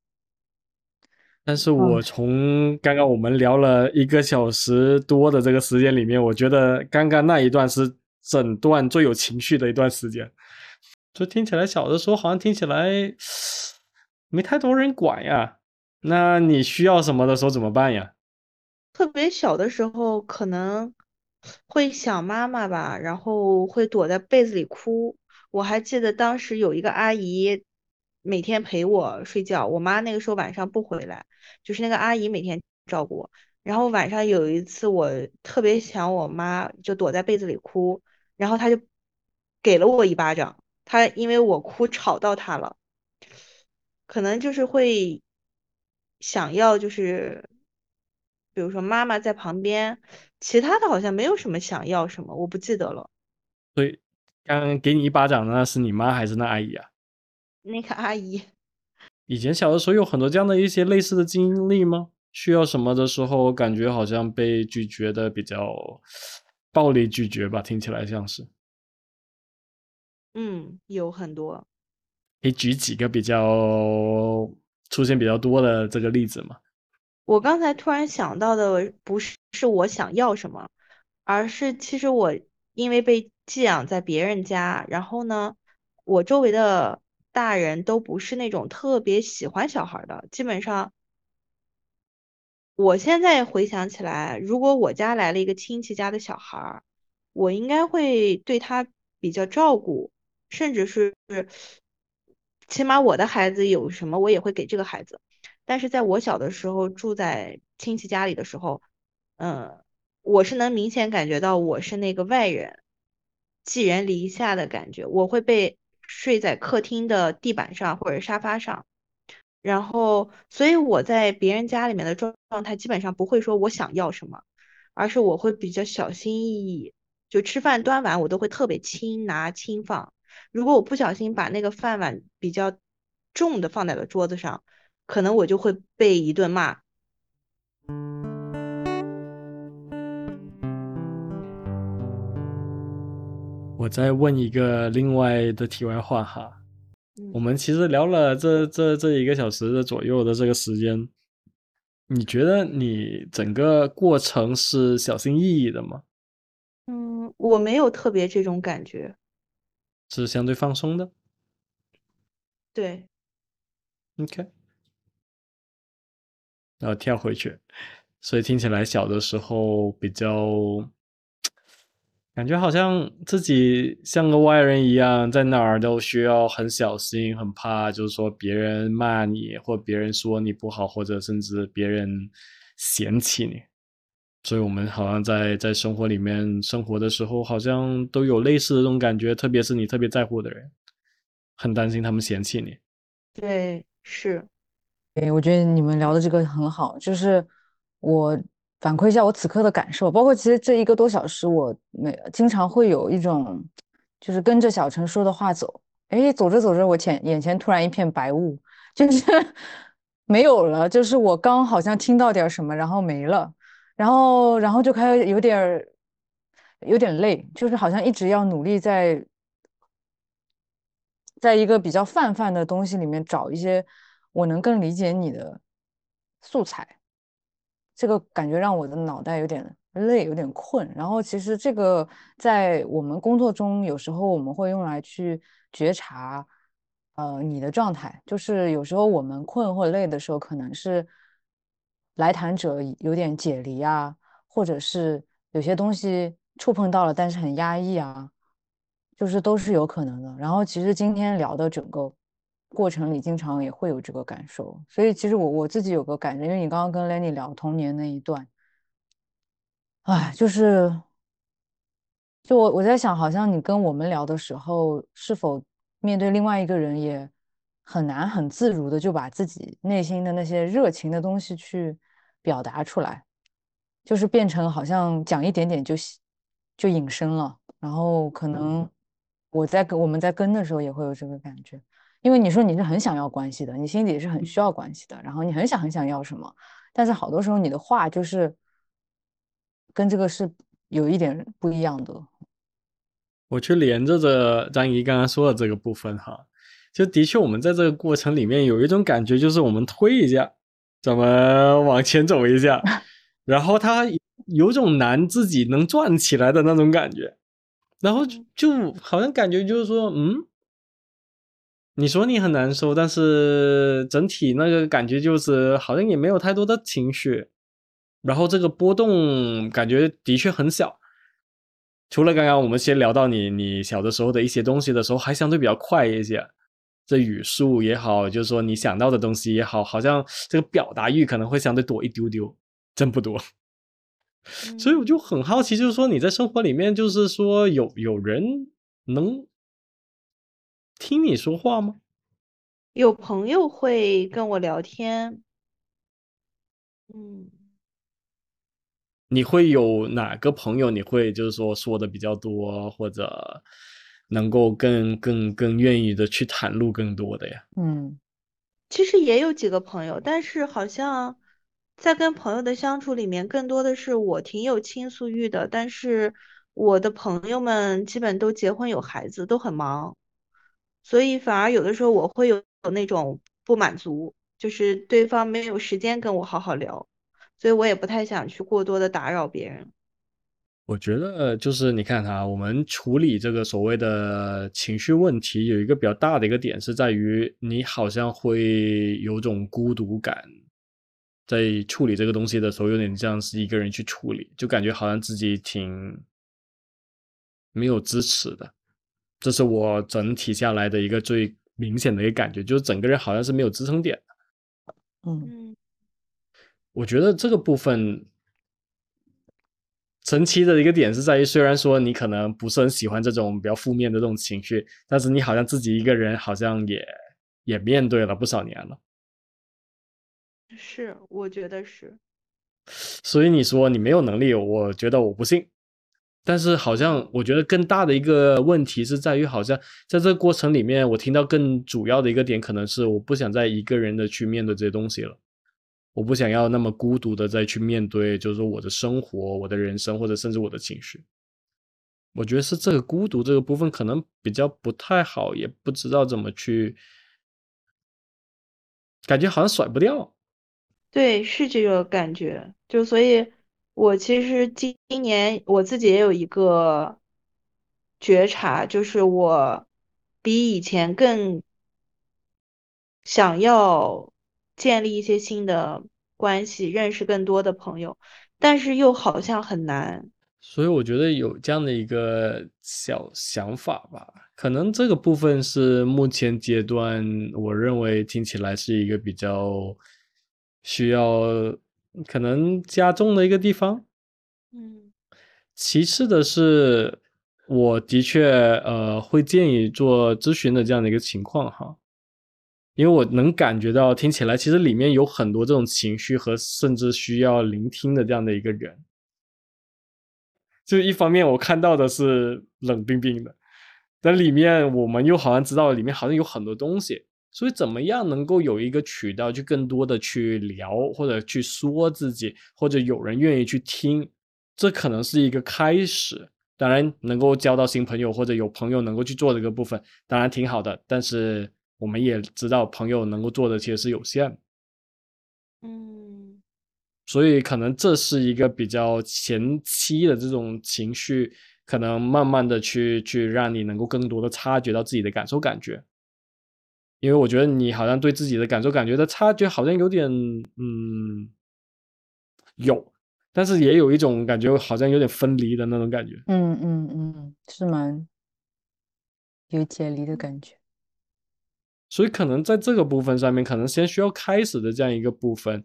但是我从刚刚我们聊了一个小时多的这个时间里面，我觉得刚刚那一段是整段最有情绪的一段时间。就听起来小的时候好像听起来没太多人管呀。那你需要什么的时候怎么办呀？特别小的时候可能会想妈妈吧，然后会躲在被子里哭。我还记得当时有一个阿姨。每天陪我睡觉，我妈那个时候晚上不回来，就是那个阿姨每天照顾我。然后晚上有一次，我特别想我妈，就躲在被子里哭，然后她就给了我一巴掌。她因为我哭吵到她了，可能就是会想要就是，比如说妈妈在旁边，其他的好像没有什么想要什么，我不记得了。所以刚刚给你一巴掌的那是你妈还是那阿姨啊？那个阿姨，以前小的时候有很多这样的一些类似的经历吗？需要什么的时候，感觉好像被拒绝的比较暴力拒绝吧，听起来像是。嗯，有很多。可以举几个比较出现比较多的这个例子吗？我刚才突然想到的不是是我想要什么，而是其实我因为被寄养在别人家，然后呢，我周围的。大人都不是那种特别喜欢小孩的，基本上，我现在回想起来，如果我家来了一个亲戚家的小孩，我应该会对他比较照顾，甚至是，起码我的孩子有什么，我也会给这个孩子。但是在我小的时候住在亲戚家里的时候，嗯，我是能明显感觉到我是那个外人，寄人篱下的感觉，我会被。睡在客厅的地板上或者沙发上，然后，所以我在别人家里面的状状态基本上不会说我想要什么，而是我会比较小心翼翼，就吃饭端碗我都会特别轻拿轻放。如果我不小心把那个饭碗比较重的放在了桌子上，可能我就会被一顿骂。我再问一个另外的题外话哈，我们其实聊了这这这一个小时的左右的这个时间，你觉得你整个过程是小心翼翼的吗？嗯，我没有特别这种感觉，是相对放松的。对，OK，然后跳回去，所以听起来小的时候比较。感觉好像自己像个外人一样，在哪儿都需要很小心，很怕，就是说别人骂你，或别人说你不好，或者甚至别人嫌弃你。所以，我们好像在在生活里面生活的时候，好像都有类似的这种感觉，特别是你特别在乎的人，很担心他们嫌弃你。对，是。对，我觉得你们聊的这个很好，就是我。反馈一下我此刻的感受，包括其实这一个多小时，我没经常会有一种，就是跟着小陈说的话走，哎，走着走着，我前眼前突然一片白雾，就是 *laughs* 没有了，就是我刚好像听到点什么，然后没了，然后然后就开始有点有点累，就是好像一直要努力在在一个比较泛泛的东西里面找一些我能更理解你的素材。这个感觉让我的脑袋有点累，有点困。然后其实这个在我们工作中，有时候我们会用来去觉察，呃，你的状态。就是有时候我们困或累的时候，可能是来谈者有点解离啊，或者是有些东西触碰到了，但是很压抑啊，就是都是有可能的。然后其实今天聊的整个。过程里经常也会有这个感受，所以其实我我自己有个感觉，因为你刚刚跟 Lenny 聊童年那一段，哎，就是，就我我在想，好像你跟我们聊的时候，是否面对另外一个人也很难很自如的就把自己内心的那些热情的东西去表达出来，就是变成好像讲一点点就就隐身了，然后可能我在跟我们在跟的时候也会有这个感觉。因为你说你是很想要关系的，你心里是很需要关系的，然后你很想很想要什么，但是好多时候你的话就是跟这个是有一点不一样的。我去连着着张怡刚刚说的这个部分哈，就的确我们在这个过程里面有一种感觉，就是我们推一下，怎么往前走一下，*laughs* 然后他有种难自己能转起来的那种感觉，然后就好像感觉就是说，嗯。你说你很难受，但是整体那个感觉就是好像也没有太多的情绪，然后这个波动感觉的确很小。除了刚刚我们先聊到你你小的时候的一些东西的时候，还相对比较快一些，这语速也好，就是说你想到的东西也好，好像这个表达欲可能会相对多一丢丢，真不多。*laughs* 所以我就很好奇，就是说你在生活里面，就是说有有人能。听你说话吗？有朋友会跟我聊天。嗯，你会有哪个朋友？你会就是说说的比较多，或者能够更更更愿意的去袒露更多的呀？嗯，其实也有几个朋友，但是好像在跟朋友的相处里面，更多的是我挺有倾诉欲的，但是我的朋友们基本都结婚有孩子，都很忙。所以反而有的时候我会有有那种不满足，就是对方没有时间跟我好好聊，所以我也不太想去过多的打扰别人。我觉得就是你看哈，我们处理这个所谓的情绪问题，有一个比较大的一个点是在于，你好像会有种孤独感，在处理这个东西的时候，有点像是一个人去处理，就感觉好像自己挺没有支持的。这是我整体下来的一个最明显的一个感觉，就是整个人好像是没有支撑点的。嗯，我觉得这个部分神奇的一个点是在于，虽然说你可能不是很喜欢这种比较负面的这种情绪，但是你好像自己一个人好像也也面对了不少年了。是，我觉得是。所以你说你没有能力，我觉得我不信。但是好像我觉得更大的一个问题是在于，好像在这个过程里面，我听到更主要的一个点，可能是我不想再一个人的去面对这些东西了，我不想要那么孤独的再去面对，就是说我的生活、我的人生，或者甚至我的情绪。我觉得是这个孤独这个部分可能比较不太好，也不知道怎么去，感觉好像甩不掉。对，是这个感觉，就所以。我其实今年我自己也有一个觉察，就是我比以前更想要建立一些新的关系，认识更多的朋友，但是又好像很难。所以我觉得有这样的一个小想法吧，可能这个部分是目前阶段我认为听起来是一个比较需要。可能加重的一个地方，嗯，其次的是，我的确呃会建议做咨询的这样的一个情况哈，因为我能感觉到听起来其实里面有很多这种情绪和甚至需要聆听的这样的一个人，就一方面我看到的是冷冰冰的，但里面我们又好像知道里面好像有很多东西，所以怎么样能够有一个渠道去更多的去聊，或者去说自己，或者有人愿意去听，这可能是一个开始。当然，能够交到新朋友，或者有朋友能够去做这个部分，当然挺好的。但是我们也知道，朋友能够做的其实是有限。嗯，所以可能这是一个比较前期的这种情绪，可能慢慢的去去让你能够更多的察觉到自己的感受感觉。因为我觉得你好像对自己的感受感觉的差距好像有点，嗯，有。但是也有一种感觉，好像有点分离的那种感觉。嗯嗯嗯，是蛮有解离的感觉。所以可能在这个部分上面，可能先需要开始的这样一个部分，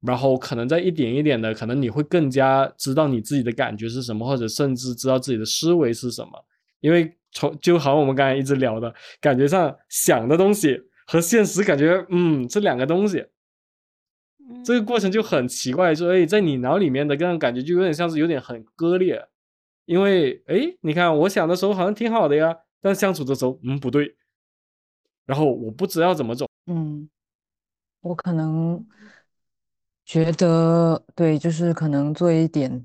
然后可能再一点一点的，可能你会更加知道你自己的感觉是什么，或者甚至知道自己的思维是什么。因为从就好像我们刚才一直聊的感觉上，想的东西和现实感觉，嗯，这两个东西。这个过程就很奇怪，说哎，在你脑里面的这种感觉就有点像是有点很割裂，因为哎，你看我想的时候好像挺好的呀，但相处的时候，嗯，不对，然后我不知道怎么走。嗯，我可能觉得对，就是可能做一点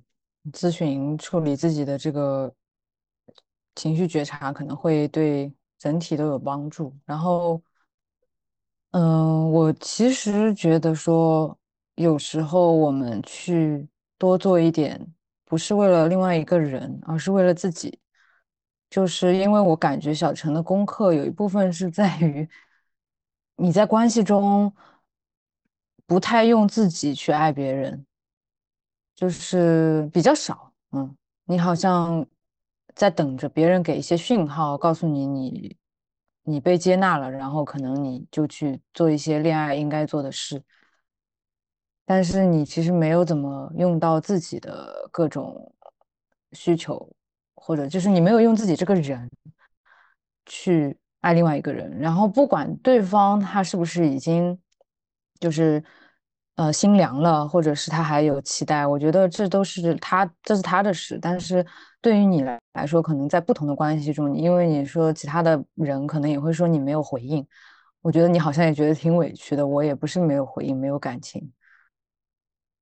咨询，处理自己的这个情绪觉察，可能会对整体都有帮助。然后。嗯，我其实觉得说，有时候我们去多做一点，不是为了另外一个人，而是为了自己。就是因为我感觉小陈的功课有一部分是在于你在关系中不太用自己去爱别人，就是比较少。嗯，你好像在等着别人给一些讯号，告诉你你。你被接纳了，然后可能你就去做一些恋爱应该做的事，但是你其实没有怎么用到自己的各种需求，或者就是你没有用自己这个人去爱另外一个人，然后不管对方他是不是已经就是。呃，心凉了，或者是他还有期待，我觉得这都是他，这是他的事。但是对于你来来说，可能在不同的关系中，因为你说其他的人可能也会说你没有回应，我觉得你好像也觉得挺委屈的。我也不是没有回应，没有感情，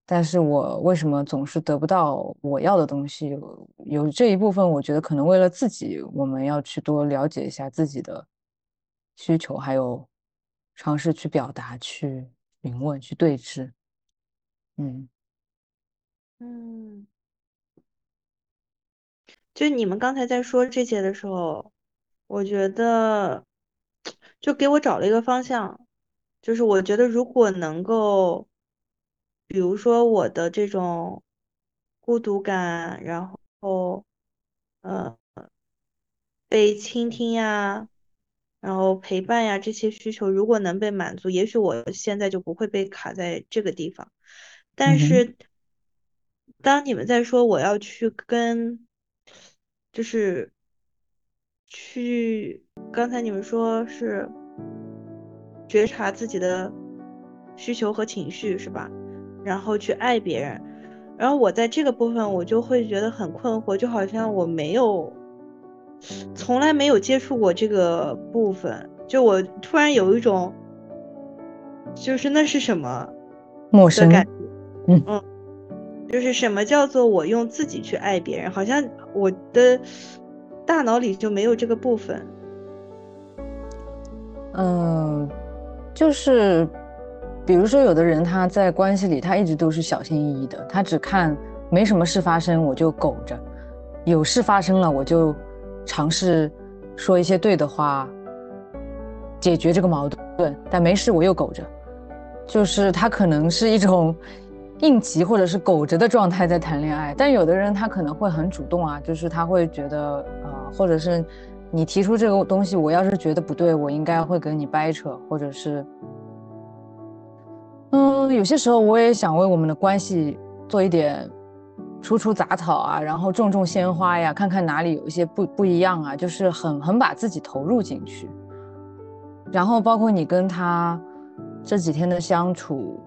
但是我为什么总是得不到我要的东西？有有这一部分，我觉得可能为了自己，我们要去多了解一下自己的需求，还有尝试去表达去。询问去对峙，嗯嗯，就你们刚才在说这些的时候，我觉得就给我找了一个方向，就是我觉得如果能够，比如说我的这种孤独感，然后呃被倾听呀。然后陪伴呀，这些需求如果能被满足，也许我现在就不会被卡在这个地方。但是，当你们在说我要去跟，就是去，刚才你们说是觉察自己的需求和情绪，是吧？然后去爱别人，然后我在这个部分我就会觉得很困惑，就好像我没有。从来没有接触过这个部分，就我突然有一种，就是那是什么陌生感觉，嗯嗯，就是什么叫做我用自己去爱别人，好像我的大脑里就没有这个部分。嗯，就是比如说有的人他在关系里，他一直都是小心翼翼的，他只看没什么事发生我就苟着，有事发生了我就。尝试说一些对的话，解决这个矛盾，但没事我又苟着，就是他可能是一种 *laughs* 应急或者是苟着的状态在谈恋爱。但有的人他可能会很主动啊，就是他会觉得啊，或者是你提出这个东西，我要是觉得不对，我应该会跟你掰扯，或者是，嗯，有些时候我也想为我们的关系做一点。除除杂草啊，然后种种鲜花呀，看看哪里有一些不不一样啊，就是很很把自己投入进去。然后包括你跟他这几天的相处，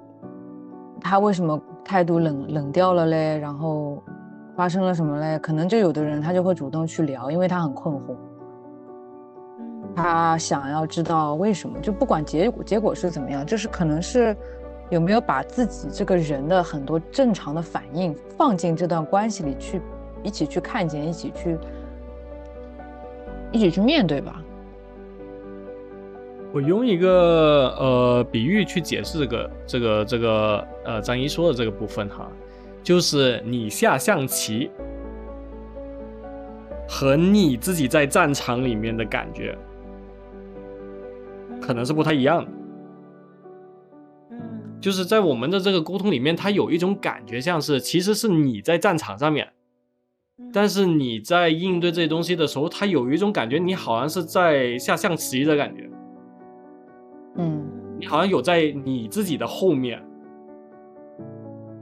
他为什么态度冷冷掉了嘞？然后发生了什么嘞？可能就有的人他就会主动去聊，因为他很困惑。他想要知道为什么，就不管结果结果是怎么样，就是可能是有没有把自己这个人的很多正常的反应放进这段关系里去，一起去看见，一起去一起去面对吧。我用一个呃比喻去解释这个这个这个呃张一说的这个部分哈，就是你下象棋和你自己在战场里面的感觉可能是不太一样的。嗯就是在我们的这个沟通里面，他有一种感觉，像是其实是你在战场上面，嗯但是你在应对这些东西的时候，他有一种感觉，你好像是在下象棋的感觉。嗯你好像有在你自己的后面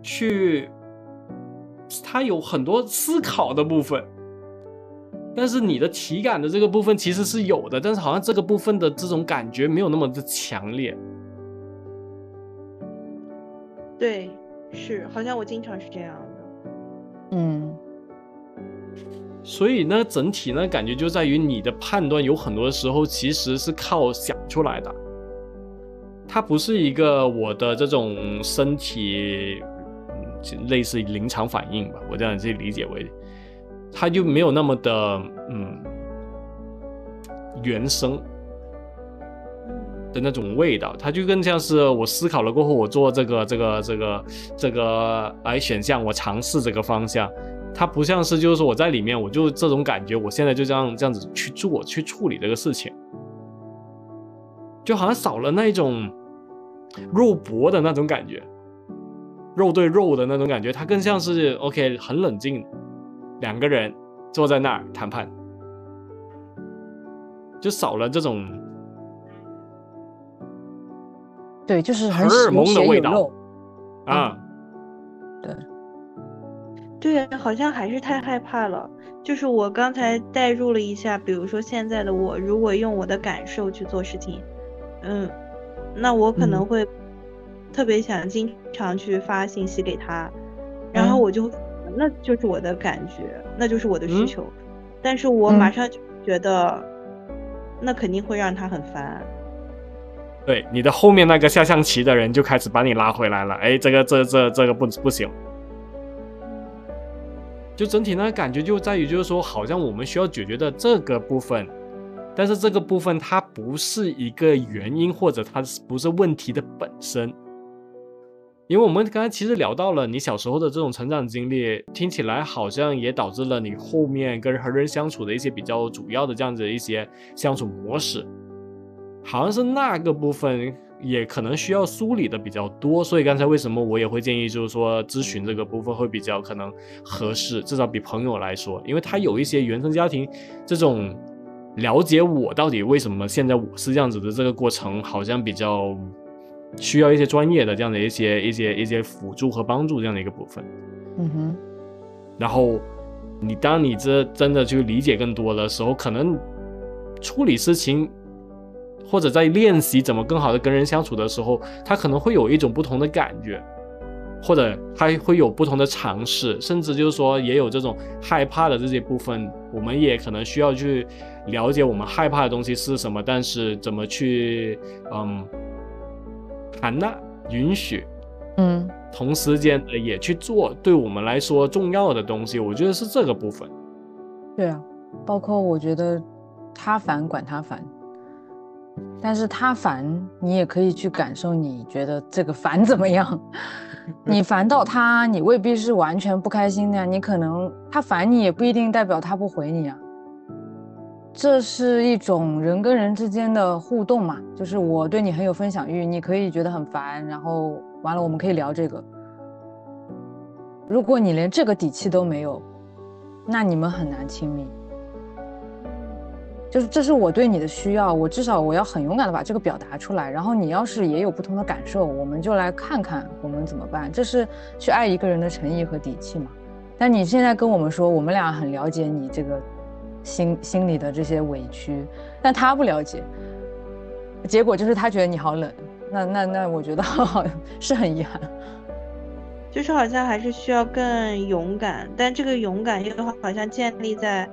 去，他有很多思考的部分，但是你的体感的这个部分其实是有的，但是好像这个部分的这种感觉没有那么的强烈。对，是，好像我经常是这样的。嗯。所以呢，整体呢感觉就在于你的判断有很多时候其实是靠想出来的，它不是一个我的这种身体，类似于临场反应吧，我这样去理解为，它就没有那么的嗯原生的那种味道，它就更像是我思考了过后，我做这个这个这个这个哎选项，我尝试这个方向，它不像是就是说我在里面，我就这种感觉，我现在就这样这样子去做去处理这个事情，就好像少了那一种肉搏的那种感觉，肉对肉的那种感觉，它更像是 OK 很冷静，两个人坐在那儿谈判，就少了这种对，就是很荷尔蒙的味道肉。啊。对，对，好像还是太害怕了。就是我刚才代入了一下，比如说现在的我，如果用我的感受去做事情，嗯，那我可能嗯会特别想经常去发信息给他，然后嗯我就，那就是我的感觉，那就是我的需嗯求，但是我马嗯上就觉得，那肯定会让他很烦。对，你的后面那个下象棋的人就开始把你拉回来了。哎，这个这这这个不不行。就整体呢，感觉就在于就是说，好像我们需要解决的这个部分，但是这个部分它不是一个原因，或者它不是问题的本身。因为我们刚才其实聊到了你小时候的这种成长经历，听起来好像也导致了你后面跟和人相处的一些比较主要的这样子的一些相处模式。好像是那个部分也可能需要梳理的比较多，所以刚才为什么我也会建议，就是说咨询这个部分会比较可能合适，至少比朋友来说，因为他有一些原生家庭这种了解我到底为什么现在我是这样子的这个过程，好像比较需要一些专业的这样的一些一些一些辅助和帮助这样的一个部分。嗯哼，然后你当你这真的去理解更多的时候，可能处理事情或者在练习怎么更好的跟人相处的时候，他可能会有一种不同的感觉，或者他会有不同的尝试，甚至就是说也有这种害怕的这些部分，我们也可能需要去了解我们害怕的东西是什么，但是怎么去嗯采纳、允许，嗯同时间的也去做对我们来说重要的东西，我觉得是这个部分。对啊，包括我觉得他烦管他烦，但是他烦你也可以去感受，你觉得这个烦怎么样？*laughs* 你烦到他，你未必是完全不开心的呀，你可能他烦你也不一定代表他不回你啊。这是一种人跟人之间的互动嘛，就是我对你很有分享欲，你可以觉得很烦，然后完了我们可以聊这个。如果你连这个底气都没有，那你们很难亲密。就是这是我对你的需要，我至少我要很勇敢的把这个表达出来。然后你要是也有不同的感受，我们就来看看我们怎么办。这是去爱一个人的诚意和底气嘛。但你现在跟我们说，我们俩很了解你这个心心里的这些委屈，但他不了解，结果就是他觉得你好冷。那那那，我觉得 *laughs* 是很遗憾。就是好像还是需要更勇敢，但这个勇敢又好像建立在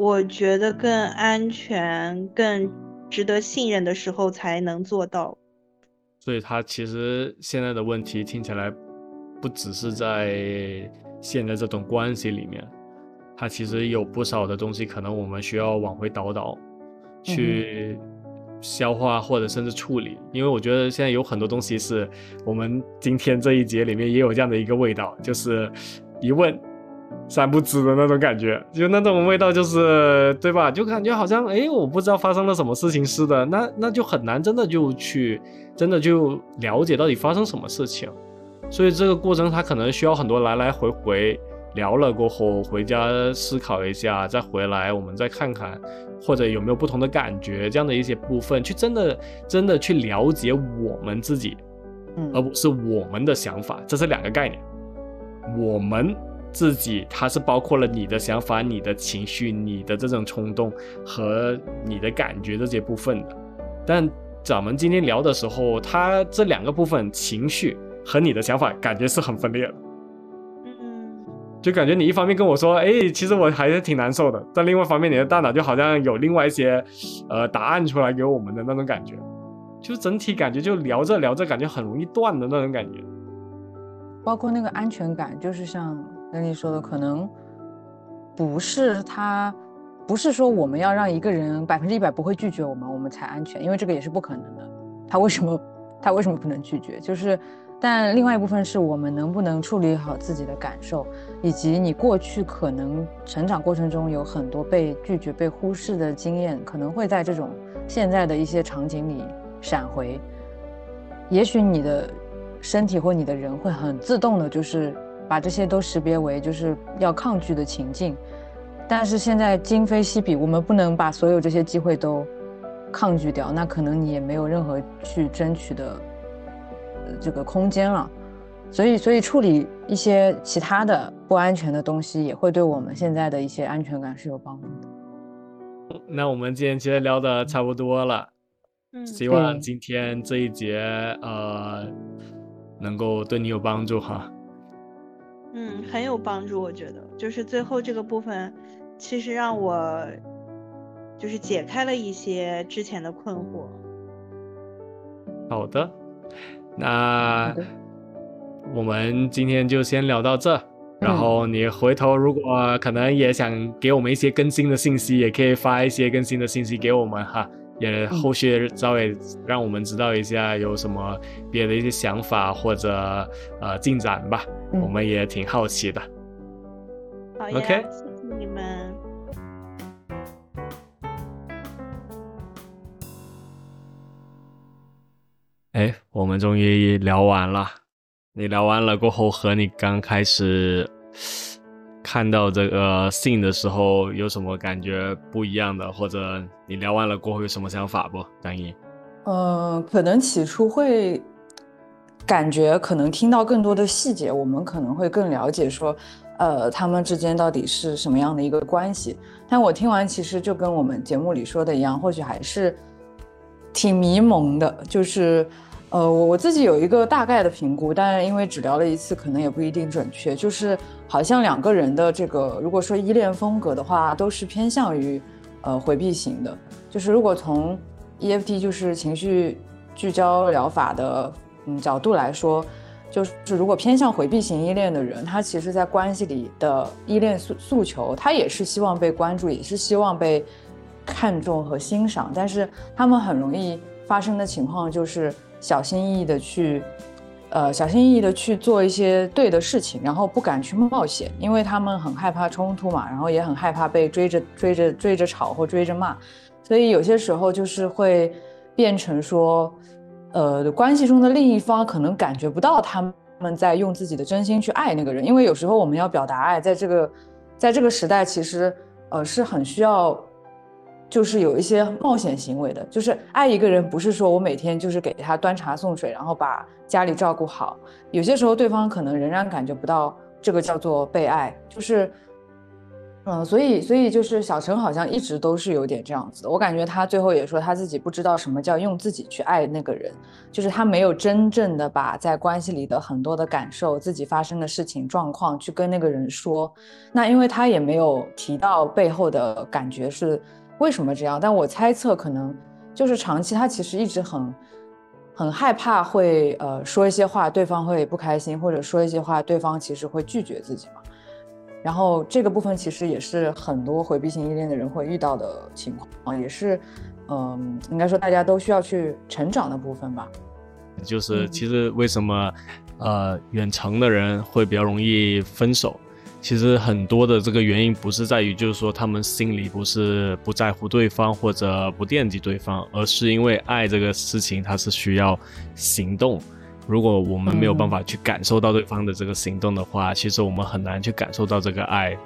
我觉得更安全、更值得信任的时候才能做到。所以他其实现在的问题听起来，不只是在现在这种关系里面，他其实有不少的东西，可能我们需要往回倒倒，去消化或者甚至处理。因为我觉得现在有很多东西是我们今天这一节里面也有这样的一个味道，就是一问。三不知的那种感觉，就那种味道，就是对吧？就感觉好像哎，我不知道发生了什么事情似的，那那就很难真的就去真的就了解到底发生什么事情。所以这个过程它可能需要很多来来回回聊了过后，回家思考一下，再回来我们再看看，或者有没有不同的感觉这样的一些部分，去真的真的去了解我们自己，嗯，而不是我们的想法，这是两个概念，我们。自己，它是包括了你的想法、你的情绪、你的这种冲动和你的感觉这些部分的。但咱们今天聊的时候，它这两个部分，情绪和你的想法，感觉是很分裂的。嗯，就感觉你一方面跟我说，哎，其实我还是挺难受的，但另外一方面，你的大脑就好像有另外一些呃答案出来给我们的那种感觉，就整体感觉就聊着聊着，感觉很容易断的那种感觉。包括那个安全感，就是像。跟你说的可能不是他，不是说我们要让一个人百分之一百不会拒绝我们，我们才安全，因为这个也是不可能的。他为什么他为什么不能拒绝？就是，但另外一部分是我们能不能处理好自己的感受，以及你过去可能成长过程中有很多被拒绝、被忽视的经验，可能会在这种现在的一些场景里闪回。也许你的身体或你的人会很自动的，就是。把这些都识别为就是要抗拒的情境，但是现在今非昔比，我们不能把所有这些机会都抗拒掉，那可能你也没有任何去争取的这个空间了。所以，所以处理一些其他的不安全的东西，也会对我们现在的一些安全感是有帮助的。那我们今天其实聊的差不多了，嗯，希望今天这一节呃能够对你有帮助哈。嗯，很有帮助，我觉得就是最后这个部分，其实让我就是解开了一些之前的困惑。好的，那我们今天就先聊到这。然后你回头如果可能也想给我们一些更新的信息，也可以发一些更新的信息给我们哈。也后续稍微让我们知道一下有什么别的一些想法或者呃进展吧，我们也挺好奇的。好呀，谢谢你们。哎，我们终于聊完了。你聊完了过后，和你刚开始。看到这个信的时候有什么感觉不一样的，或者你聊完了过后有什么想法不？张毅，嗯，可能起初会感觉可能听到更多的细节，我们可能会更了解说，呃，他们之间到底是什么样的一个关系。但我听完其实就跟我们节目里说的一样，或许还是挺迷蒙的，就是。呃，我我自己有一个大概的评估，但是因为只聊了一次，可能也不一定准确。就是好像两个人的这个，如果说依恋风格的话，都是偏向于呃回避型的。就是如果从 EFT 就是情绪聚焦疗法的嗯角度来说，就是如果偏向回避型依恋的人，他其实在关系里的依恋诉诉求，他也是希望被关注，也是希望被看重和欣赏，但是他们很容易发生的情况就是。小心翼翼的去，呃，小心翼翼的去做一些对的事情，然后不敢去冒险，因为他们很害怕冲突嘛，然后也很害怕被追着追着追着吵或追着骂，所以有些时候就是会变成说，呃，关系中的另一方可能感觉不到他们在用自己的真心去爱那个人，因为有时候我们要表达爱，在这个在这个时代，其实呃是很需要。就是有一些冒险行为的，就是爱一个人，不是说我每天就是给他端茶送水，然后把家里照顾好。有些时候对方可能仍然感觉不到这个叫做被爱。就是嗯，所以所以就是小陈好像一直都是有点这样子。我感觉他最后也说他自己不知道什么叫用自己去爱那个人，就是他没有真正的把在关系里的很多的感受、自己发生的事情状况去跟那个人说。那因为他也没有提到背后的感觉是为什么这样，但我猜测可能就是长期他其实一直很很害怕会呃说一些话对方会不开心，或者说一些话对方其实会拒绝自己嘛。然后这个部分其实也是很多回避型依恋的人会遇到的情况，也是，嗯，应该说大家都需要去成长的部分吧。就是其实为什么，呃，远程的人会比较容易分手？其实很多的这个原因不是在于，就是说他们心里不是不在乎对方或者不惦记对方，而是因为爱这个事情，它是需要行动。如果我们没有办法去感受到对方的这个行动的话，其实我们很难去感受到这个爱。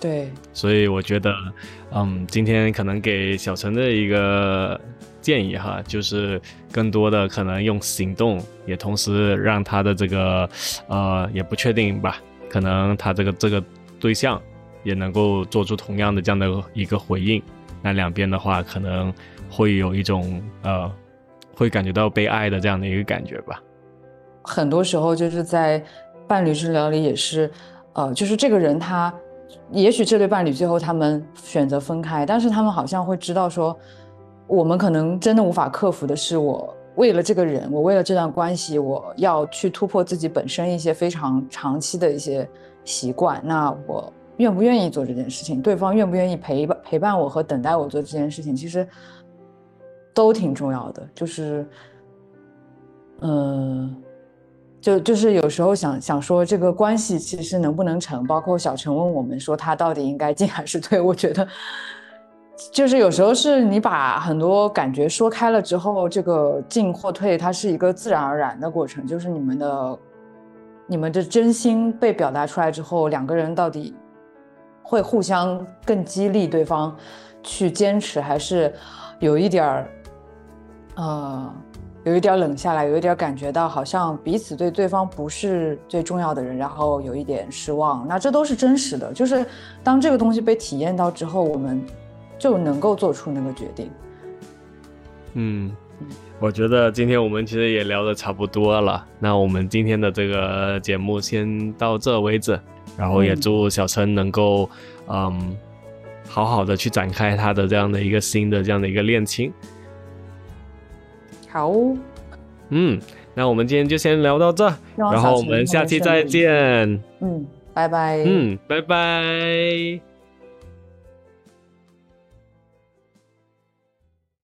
对，所以我觉得，嗯，今天可能给小陈的一个建议哈，就是更多的可能用行动，也同时让他的这个，呃，也不确定吧，可能他这个这个对象也能够做出同样的这样的一个回应，那两边的话可能会有一种呃。会感觉到被爱的这样的一个感觉吧。很多时候就是在伴侣治疗里也是，呃，就是这个人他，也许这对伴侣最后他们选择分开，但是他们好像会知道说，我们可能真的无法克服的是，我为了这个人，我为了这段关系，我要去突破自己本身一些非常长期的一些习惯。那我愿不愿意做这件事情？对方愿不愿意陪伴陪伴我和等待我做这件事情？其实。都挺重要的，就是，嗯，就就是有时候想想说这个关系其实能不能成，包括小陈问我们说他到底应该进还是退，我觉得，就是有时候是你把很多感觉说开了之后，这个进或退它是一个自然而然的过程，就是你们的你们的真心被表达出来之后，两个人到底会互相更激励对方去坚持，还是有一点儿。呃，有一点冷下来，有一点感觉到好像彼此对对方不是最重要的人，然后有一点失望。那这都是真实的，就是当这个东西被体验到之后，我们就能够做出那个决定。嗯，我觉得今天我们其实也聊的差不多了，那我们今天的这个节目先到这为止，然后也祝小陈能够嗯好好的去展开他的这样的一个新的这样的一个恋情。好，嗯，那我们今天就先聊到这，然后我们下期再见。嗯，拜拜。嗯，拜拜。